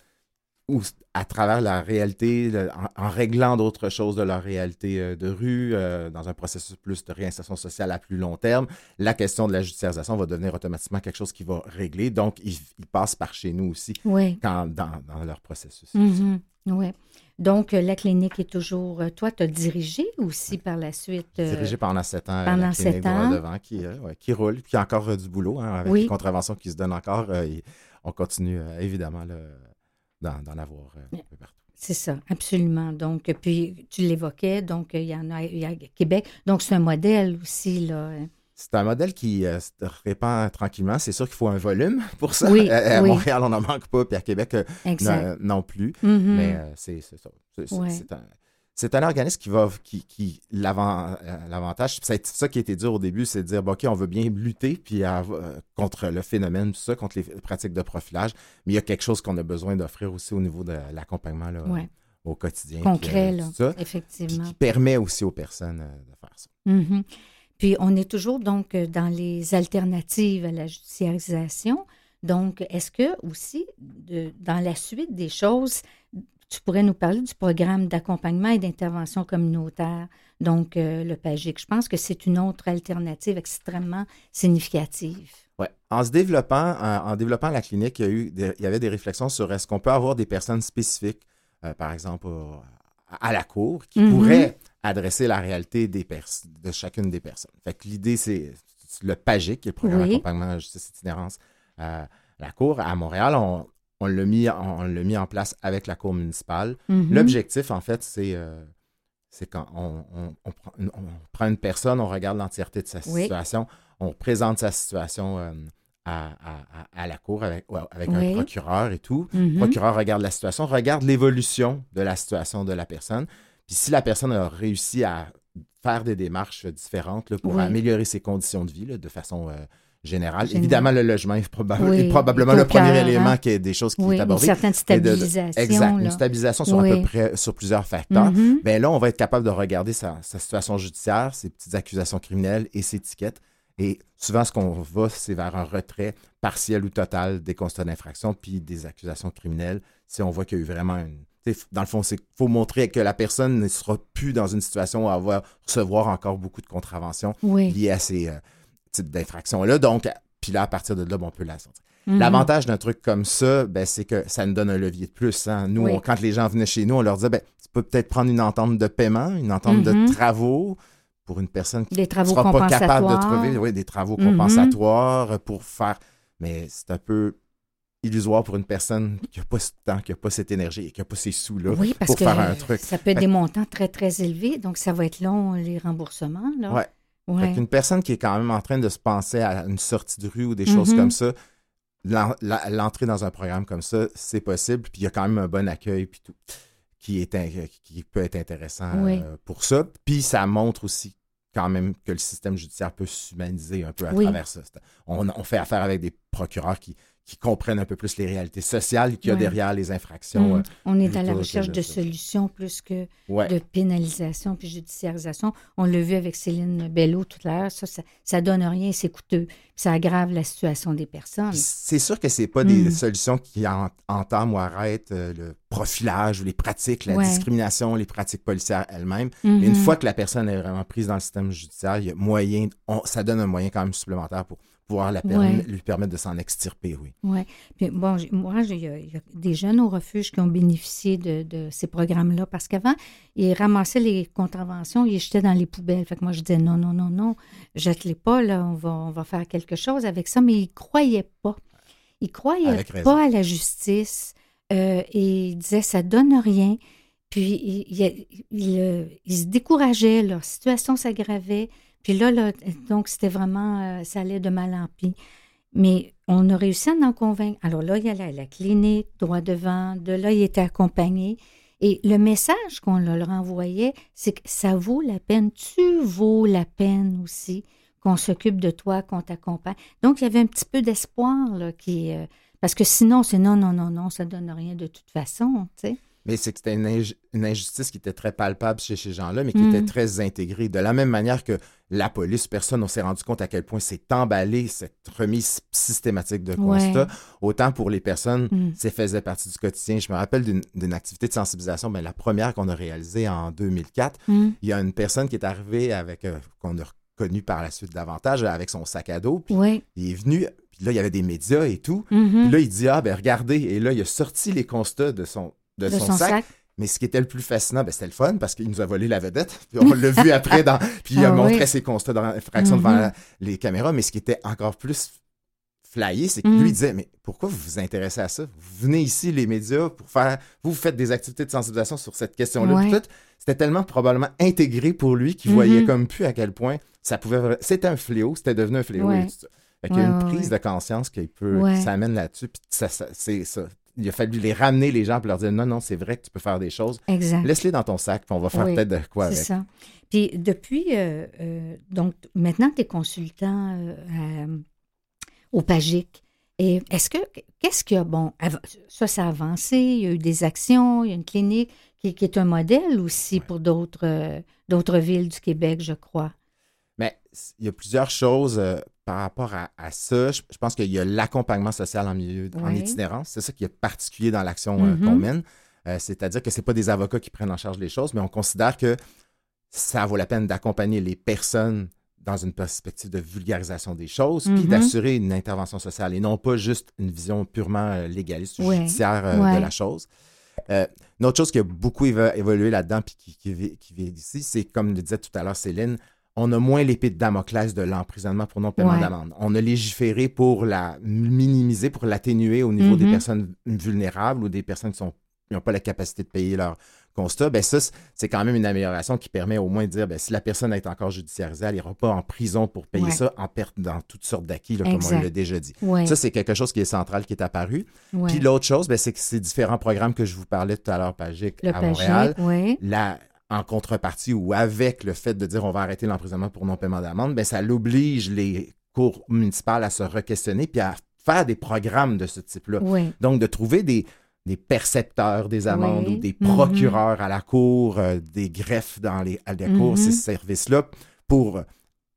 où, à travers la réalité, en, réglant d'autres choses de leur réalité euh, de rue, euh, dans un processus plus de réinsertion sociale à plus long terme, la question de la judiciarisation va devenir automatiquement quelque chose qui va régler. Donc, ils, passent par chez nous aussi dans, leur processus. Mhm. Oui. Donc, la clinique est toujours. Toi, tu as dirigé aussi par la suite. dirigé pendant sept ans. Pendant la clinique ans. devant qui, qui roule, puis il y a encore du boulot hein, avec les contraventions qui se donnent encore. on continue évidemment d'en avoir un peu partout. C'est ça, absolument. Donc, puis tu l'évoquais, donc il y en a, il y a Québec. Donc, c'est un modèle aussi, là. Hein. C'est un modèle qui euh, se répand tranquillement. C'est sûr qu'il faut un volume pour ça. Oui, à, Montréal, on n'en manque pas, puis à Québec euh, non plus. Mm-hmm. Mais euh, c'est ça. C'est un, organisme qui va, qui, qui l'avantage, c'est ça qui a été dur au début, c'est de dire, OK, on veut bien lutter puis contre le phénomène, tout ça, contre les pratiques de profilage, mais il y a quelque chose qu'on a besoin d'offrir aussi au niveau de l'accompagnement au quotidien. Concret, là, effectivement. Qui permet aussi aux personnes de faire ça. Mm-hmm. Puis on est toujours donc euh, dans les alternatives à la judiciarisation. Donc, est-ce que aussi, dans la suite des choses, tu pourrais nous parler du programme d'accompagnement et d'intervention communautaire, donc euh, le PAGIC. Je pense que c'est une autre alternative extrêmement significative. Oui. En se développant, en, développant la clinique, il y, a eu il y avait des réflexions sur est-ce qu'on peut avoir des personnes spécifiques, euh, par exemple à la cour, qui mm-hmm. pourraient adresser la réalité des de chacune des personnes. Fait que l'idée, c'est le PAGIC, qui est le programme d'accompagnement à la justice itinérance à la Cour. À Montréal, on, on l'a mis, on, mis en place avec la Cour municipale. Mm-hmm. L'objectif, en fait, c'est euh, quand on, prend une personne, on regarde l'entièreté de sa situation, on présente sa situation euh, à, à, la Cour avec, avec un procureur et tout. Le mm-hmm. procureur regarde la situation, regarde l'évolution de la situation de la personne. Puis si la personne a réussi à faire des démarches différentes pour améliorer ses conditions de vie de façon euh, générale, évidemment, le logement est, probablement le premier élément qui est des choses qui est abordé. Une certaine stabilisation. exact, une stabilisation sur à peu près sur plusieurs facteurs. Mm-hmm. Ben là, on va être capable de regarder sa, situation judiciaire, ses petites accusations criminelles et ses étiquettes. Et souvent, ce qu'on va, c'est vers un retrait partiel ou total des constats d'infraction puis des accusations criminelles si on voit qu'il y a eu vraiment une dans le fond, c'est faut montrer que la personne ne sera plus dans une situation où elle va recevoir encore beaucoup de contraventions liées à ces euh, types d'infractions-là. Donc, puis là, à partir de là, on peut la sortir. Mhm. L'avantage d'un truc comme ça, ben, c'est que ça nous donne un levier de plus. Hein. Nous, quand les gens venaient chez nous, on leur disait, ben, tu peux peut-être prendre une entente de paiement, une entente de mhm. travaux pour une personne qui ne sera pas capable de trouver des travaux mhm. compensatoires pour faire. Mais c'est un peu illusoire pour une personne qui n'a pas ce temps, qui n'a pas cette énergie et qui n'a pas ces sous-là pour faire un truc. Ça peut être des montants très, très élevés, donc ça va être long, les remboursements. Là. Ouais. ouais. une personne qui est quand même en train de se penser à une sortie de rue ou des choses mm-hmm. comme ça, l'entrée dans un programme comme ça, c'est possible, puis il y a quand même un bon accueil, puis tout, qui, est, qui peut être intéressant euh, pour ça. Puis ça montre aussi quand même que le système judiciaire peut s'humaniser un peu à travers ça. On, on, fait affaire avec des procureurs qui, qui comprennent un peu plus les réalités sociales qu'il y a derrière les infractions. Mm. Euh, on est à la recherche de, solutions plus que de pénalisation puis judiciarisation. On l'a vu avec Céline Bello tout à l'heure. Ça, ça, donne rien, c'est coûteux. Ça aggrave la situation des personnes. C'est sûr que c'est pas des mm. solutions qui entament ou arrêtent euh, le profilage ou les pratiques, la discrimination, les pratiques policières elles-mêmes. Mais une mm-hmm. fois que la personne est vraiment prise dans le système judiciaire, il y a moyen, ça donne un moyen quand même supplémentaire pour pouvoir la lui permettre de s'en extirper, oui. Oui. Puis bon, moi, il y, a des jeunes au refuge qui ont bénéficié de, ces programmes-là parce qu'avant, ils ramassaient les contraventions, ils les jetaient dans les poubelles. Fait que moi, je disais non, non, non, non, jette-les pas, là, on va, on va faire quelque chose avec ça. Mais ils ne croyaient pas. Ils ne croyaient pas à la justice euh, et ils disaient ça donne rien. Puis ils, ils se décourageaient, leur situation s'aggravait. Puis là, donc c'était vraiment, euh, ça allait de mal en pis. Mais on a réussi à en convaincre. Alors là, il allait à la clinique, droit devant, de là, il était accompagné. Et le message qu'on leur envoyait, c'est que ça vaut la peine, tu vaux la peine aussi qu'on s'occupe de toi, qu'on t'accompagne. Donc, il y avait un petit peu d'espoir, là, qui... Euh, parce que sinon, c'est non, non, non, non, ça donne rien de toute façon, tu sais. Mais c'est que c'était une, injustice qui était très palpable chez ces gens-là, mais qui était mm. très intégrée. De la même manière que la police, personne, on s'est rendu compte à quel point c'est emballé cette remise systématique de constat. Autant pour les personnes, mm. ça faisait partie du quotidien. Je me rappelle d'une activité de sensibilisation, mais la première qu'on a réalisée en 2004. Mm. Il y a une personne qui est arrivée avec, euh, qu'on a reconnu par la suite davantage, avec son sac à dos. Puis Il est venu, puis là, il y avait des médias et tout. Mm-hmm. Puis là, il dit, ah, ben regardez. Et là, il a sorti les constats de son, de, son, sac. Mais ce qui était le plus fascinant, ben, c'était le fun parce qu'il nous a volé la vedette. Puis on l'a vu après, dans, puis il a ah montré ses constats d'infraction devant mm-hmm. les caméras. Mais ce qui était encore plus flyé, c'est que lui mm. disait Mais pourquoi vous vous intéressez à ça? Vous venez ici, les médias, pour faire. Vous, vous faites des activités de sensibilisation sur cette question-là. C'était tellement probablement intégré pour lui qu'il voyait mm-hmm. comme plus à quel point ça pouvait. C'était un fléau, c'était devenu un fléau. il y a une prise de conscience qui peut, s'amène là-dessus. Puis ça, c'est ça il a fallu les ramener, les gens, pour leur dire non, non, c'est vrai que tu peux faire des choses. Exact. Laisse-les dans ton sac, puis on va faire peut-être de quoi avec. C'est ça. Puis depuis, euh, euh, donc maintenant, tu es consultant euh, au PAGIC. Et est-ce que, qu'est-ce qu'il y a, bon, ça, ça a avancé, il y a eu des actions, il y a une clinique qui, est un modèle aussi pour d'autres, d'autres villes du Québec, je crois. Il y a plusieurs choses par rapport à, ça, je, pense qu'il y a l'accompagnement social en milieu en itinérance. C'est ça qui est particulier dans l'action euh, qu'on mm-hmm. mène. Euh, c'est-à-dire que ce n'est pas des avocats qui prennent en charge les choses, mais on considère que ça vaut la peine d'accompagner les personnes dans une perspective de vulgarisation des choses, puis mm-hmm. d'assurer une intervention sociale et non pas juste une vision purement euh, légaliste ou judiciaire de la chose. une autre chose qui a beaucoup évolué là-dedans puis qui, qui, qui vient d'ici, c'est comme le disait tout à l'heure Céline, on a moins l'épée de Damoclès de l'emprisonnement pour non-paiement d'amende. On a légiféré pour la minimiser, pour l'atténuer au niveau des mm-hmm. personnes vulnérables ou des personnes qui n'ont pas la capacité de payer leur constat. Ben ça, c'est quand même une amélioration qui permet au moins de dire, ben, si la personne est encore judiciarisée, elle n'ira pas en prison pour payer ça en perte dans toutes sortes d'acquis, comme on l'a déjà dit. Ça, c'est quelque chose qui est central, qui est apparu. Puis l'autre chose, ben, c'est que ces différents programmes que je vous parlais tout à l'heure, Pagic, à Montréal, la, en contrepartie ou avec le fait de dire on va arrêter l'emprisonnement pour non-paiement d'amende, ben ça l'oblige les cours municipales à se re-questionner puis à faire des programmes de ce type-là. Donc, de trouver des, des percepteurs des amendes ou des mm-hmm. procureurs à la cour, euh, des greffes dans les, à la cour, ces services-là, pour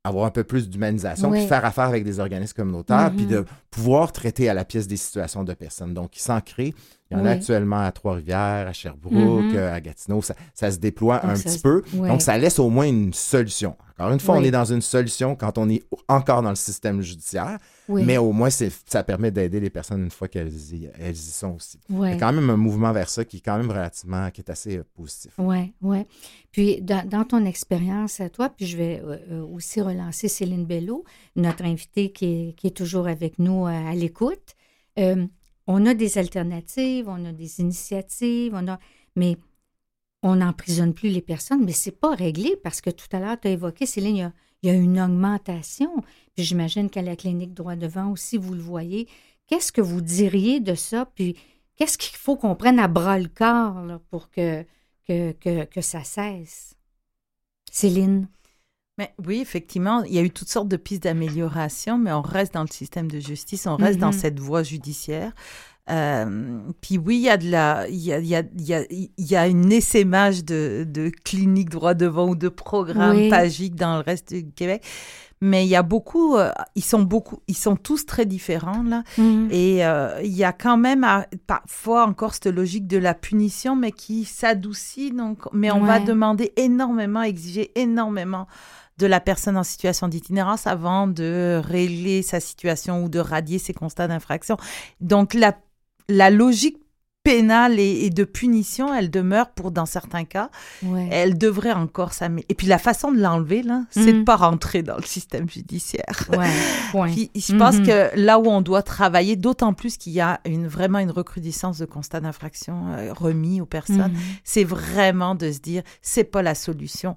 avoir un peu plus d'humanisation, puis faire affaire avec des organismes communautaires, puis de mm-hmm. pouvoir traiter à la pièce des situations de personnes. Donc, il s'en crée il y en a actuellement à Trois-Rivières, à Sherbrooke, mm-hmm. euh, à Gatineau. Ça, se déploie un petit peu. Donc, ça laisse au moins une solution. Encore une fois, on est dans une solution quand on est encore dans le système judiciaire, mais au moins, ça permet d'aider les personnes une fois qu'elles y, elles y sont aussi. Il y a quand même un mouvement vers ça qui est quand même relativement, qui est assez euh, positif. Oui, oui. Puis, dans, ton expérience à toi, puis je vais euh, aussi relancer Céline Bello, notre invitée qui est, toujours avec nous à, l'écoute on a des alternatives, on a des initiatives, on a, mais on n'emprisonne plus les personnes, mais c'est pas réglé parce que tout à l'heure, tu as évoqué, Céline, il y, a, une augmentation. Puis j'imagine qu'à la clinique droit devant aussi, vous le voyez. Qu'est-ce que vous diriez de ça? Puis qu'est-ce qu'il faut qu'on prenne à bras le corps pour que, que, que ça cesse? Céline? Mais oui, effectivement, il y a eu toutes sortes de pistes d'amélioration, mais on reste dans le système de justice, on reste dans mhm. cette voie judiciaire. Euh, puis oui, il y a de la, il y a, il y a, il y a, une essaimage de, de cliniques droit devant ou de programmes oui. dans le reste du Québec. Mais il y a beaucoup, euh, ils sont beaucoup, ils sont tous très différents là. Mhm. Et euh, il y a quand même parfois encore cette logique de la punition, mais qui s'adoucit. Donc, mais on va demander énormément, exiger énormément de la personne en situation d'itinérance avant de régler sa situation ou de radier ses constats d'infraction. Donc la, la logique pénale et, de punition, elle demeure pour dans certains cas. Elle devrait encore s'améliorer. Et puis la façon de l'enlever, là, c'est de mhm. pas rentrer dans le système judiciaire. Ouais. je pense mhm. que là où on doit travailler, d'autant plus qu'il y a une, vraiment une recrudescence de constats d'infraction euh, remis aux personnes, mhm. c'est vraiment de se dire, c'est pas la solution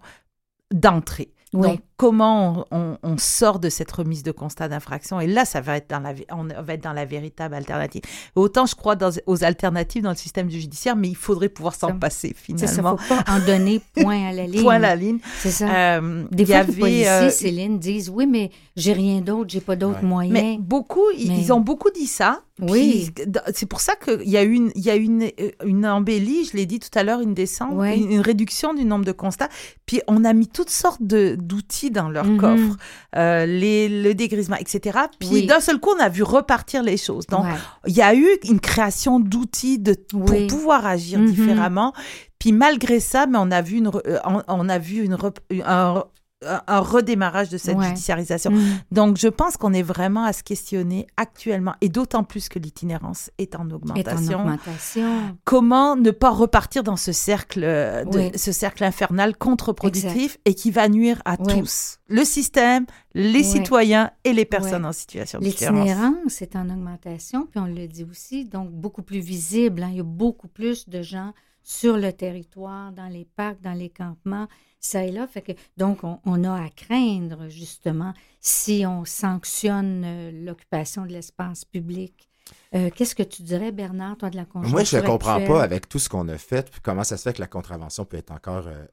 d'entrée. Donc, comment on, sort de cette remise de constat d'infraction Et là, ça va être dans la, on va être dans la véritable alternative. Autant, je crois dans, aux alternatives dans le système judiciaire, mais il faudrait pouvoir s'en passer finalement. Ça, faut pas en donner point à la ligne. point à la ligne. C'est ça. Euh, Des fois, avait, les policiers, euh, Céline, disent oui, mais j'ai rien d'autre, j'ai pas d'autres moyens. Mais beaucoup, ils ont beaucoup dit ça. Oui. C'est pour ça qu'il y a une, il y a une, euh, une embellie, je l'ai dit tout à l'heure, une descente, une, réduction du nombre de constats. Puis on a mis toutes sortes d'outils dans leur mhm. coffre, euh, les, le dégrisement, etc. Puis d'un seul coup, on a vu repartir les choses. Donc il y a eu une création d'outils de, pour pouvoir agir mhm. différemment. Puis malgré ça, mais on a vu une, euh, on, a vu une, un, un redémarrage de cette judiciarisation. Mm. Donc, je pense qu'on est vraiment à se questionner actuellement, et d'autant plus que l'itinérance est en augmentation. Comment ne pas repartir dans ce cercle, de, ce cercle infernal contre-productif et qui va nuire à tous le système, les citoyens et les personnes en situation de L'itinérance est en augmentation, puis on le dit aussi, donc beaucoup plus visible. Hein. Il y a beaucoup plus de gens sur le territoire, dans les parcs, dans les campements ça et là. Fait que, donc, on, a à craindre, justement, si on sanctionne euh, l'occupation de l'espace public. Euh, qu'est-ce que tu dirais, Bernard, toi, de la conjoncture Moi, je ne comprends pas avec tout ce qu'on a fait, comment ça se fait que la contravention peut être encore euh,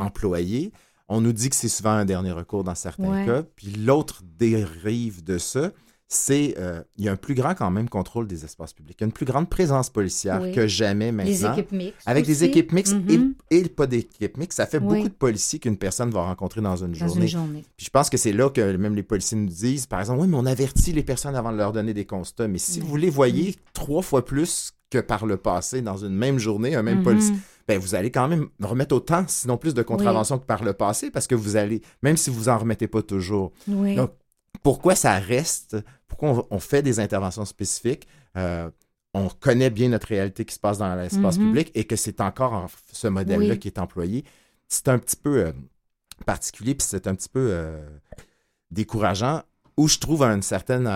employée. On nous dit que c'est souvent un dernier recours dans certains cas. Puis l'autre dérive de ça, c'est euh, il y a un plus grand quand même contrôle des espaces publics, une plus grande présence policière que jamais maintenant. Les équipes mixtes. Avec des équipes mixtes mm-hmm. et, pas d'équipes mixtes, ça fait beaucoup de policiers qu'une personne va rencontrer dans une dans journée. Une journée. Puis je pense que c'est là que même les policiers nous disent, par exemple, oui, mais on avertit les personnes avant de leur donner des constats. Mais si vous les voyez mm. trois fois plus que par le passé dans une même journée, un même mm-hmm. policier, ben vous allez quand même remettre autant, sinon plus de contraventions que par le passé, parce que vous allez, même si vous en remettez pas toujours. Donc, pourquoi ça reste, pourquoi on, fait des interventions spécifiques, euh, on connaît bien notre réalité qui se passe dans l'espace mm-hmm. public et que c'est encore ce modèle-là qui est employé. C'est un petit peu euh, particulier, puis c'est un petit peu euh, décourageant, où je trouve une certaine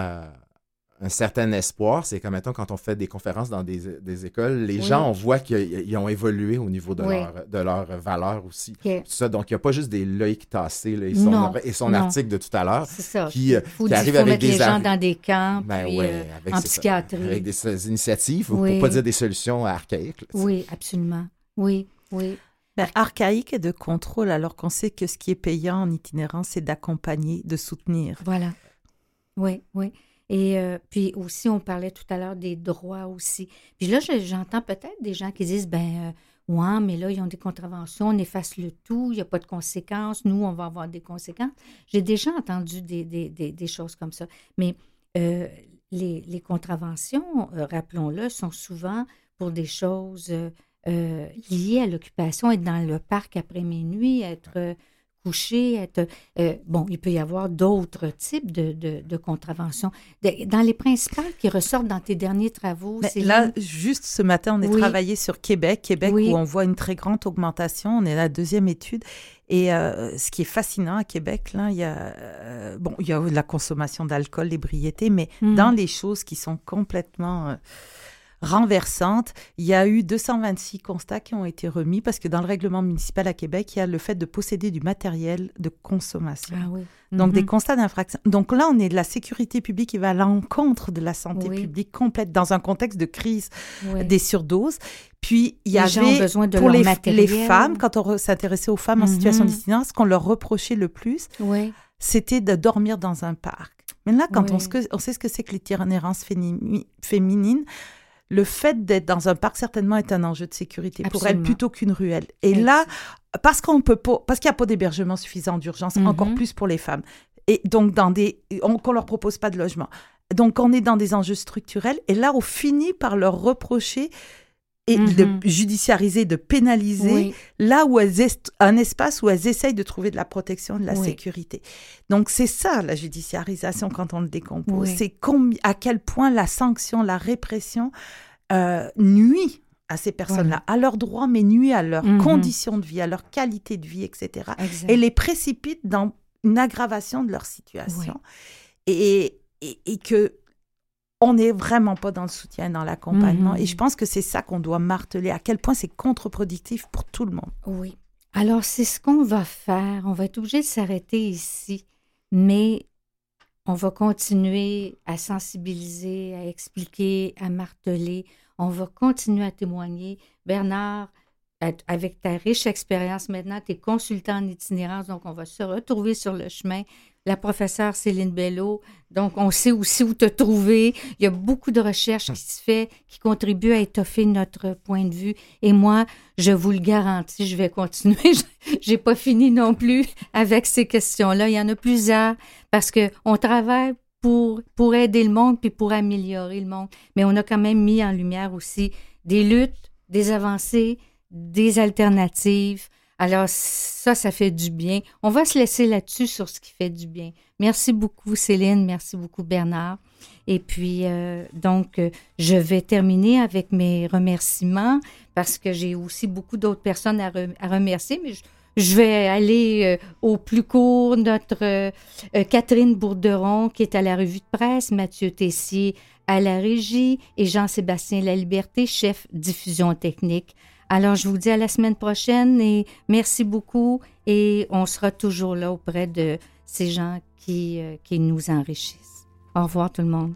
un certain espoir. C'est comme, mettons, quand on fait des conférences dans des, écoles, les gens, on voit qu'ils ont évolué au niveau de, leur, de leur valeur aussi. Ça, donc, il n'y a pas juste des Loïc tassés là, et, son, et son article de tout à l'heure qui, euh, qui arrive avec des... les gens dans des camps, ben puis, euh, avec, en psychiatrie. avec des, initiatives, pour ne pas dire des solutions archaïques. oui, absolument. Oui, oui. Ben, archaïque et de contrôle, alors qu'on sait que ce qui est payant en itinérance, c'est d'accompagner, de soutenir. Voilà. Oui, oui. Et euh, puis aussi, on parlait tout à l'heure des droits aussi. Puis là, j'entends peut-être des gens qui disent, ben, euh, ouais, mais là, ils ont des contraventions, on efface le tout, il n'y a pas de conséquences, nous, on va avoir des conséquences. J'ai déjà entendu des, des, des, choses comme ça. Mais euh, les, les, contraventions, rappelons-le, sont souvent pour des choses liées à l'occupation, être dans le parc après minuit, être coucher, être... Euh, bon, il peut y avoir d'autres types de, de, contraventions. dans les principales qui ressortent dans tes derniers travaux, c'est... Là, juste ce matin, on est travaillé sur Québec, Québec où on voit une très grande augmentation. On est à la deuxième étude. Et euh, ce qui est fascinant à Québec, là, il y a, euh, bon, il y a la consommation d'alcool, l'ébriété, mais mmh. dans les choses qui sont complètement renversante. Il y a eu 226 constats qui ont été remis parce que dans le règlement municipal à Québec, il y a le fait de posséder du matériel de consommation. Ah oui. Donc, des mhm. constats d'infraction. Donc là, on est de la sécurité publique qui va à l'encontre de la santé publique complète dans un contexte de crise des surdoses. Puis, il y les avait, besoin de pour les, les, femmes, quand on s'intéressait aux femmes en situation mhm. d'itinérance, ce qu'on leur reprochait le plus, c'était de dormir dans un parc. Mais là, quand on, on, sait ce que c'est que l'itinérance féminine, le fait d'être dans un parc certainement est un enjeu de sécurité pour elle plutôt qu'une ruelle. Et là, parce qu'on peut pas, parce qu'il n'y a pas d'hébergement suffisant d'urgence, mhm. encore plus pour les femmes. Et donc dans des, on, qu'on leur propose pas de logement. Donc on est dans des enjeux structurels. Et là, on finit par leur reprocher et de mhm. judiciariser, de pénaliser là où elles un espace où elles essayent de trouver de la protection, de la sécurité. Donc c'est ça la judiciarisation quand on le décompose. C'est à quel point la sanction, la répression euh, nuit à ces personnes-là, à leurs droits, mais nuit à leurs mhm. conditions de vie, à leur qualité de vie, etc. Et les précipite dans une aggravation de leur situation. Et, et, et, que on n'est vraiment pas dans le soutien, dans l'accompagnement. Et je mhm. pense que c'est ça qu'on doit marteler, à quel point c'est contre-productif pour tout le monde. Oui. Alors, c'est ce qu'on va faire. On va être obligé de s'arrêter ici, mais on va continuer à sensibiliser, à expliquer, à marteler. On va continuer à témoigner. Bernard, avec ta riche expérience maintenant, tu es consultant en itinérance, donc on va se retrouver sur le chemin la professeure Céline Bello. Donc, on sait aussi où te trouver. Il y a beaucoup de recherches qui se fait, qui contribuent à étoffer notre point de vue. Et moi, je vous le garantis, je vais continuer. J'ai pas fini non plus avec ces questions-là. Il y en a plusieurs parce que on travaille pour, pour aider le monde puis pour améliorer le monde. Mais on a quand même mis en lumière aussi des luttes, des avancées, des alternatives. Alors, ça, ça fait du bien. On va se laisser là-dessus sur ce qui fait du bien. Merci beaucoup, Céline. Merci beaucoup, Bernard. Et puis, euh, donc, euh, je vais terminer avec mes remerciements parce que j'ai aussi beaucoup d'autres personnes à, remercier, mais je, vais aller euh, au plus court. Notre Catherine Bourderon, qui est à la revue de presse, Mathieu Tessier à la régie et Jean-Sébastien Laliberté, chef diffusion technique. Alors, je vous dis à la semaine prochaine et merci beaucoup et on sera toujours là auprès de ces gens qui, qui nous enrichissent. Au revoir tout le monde.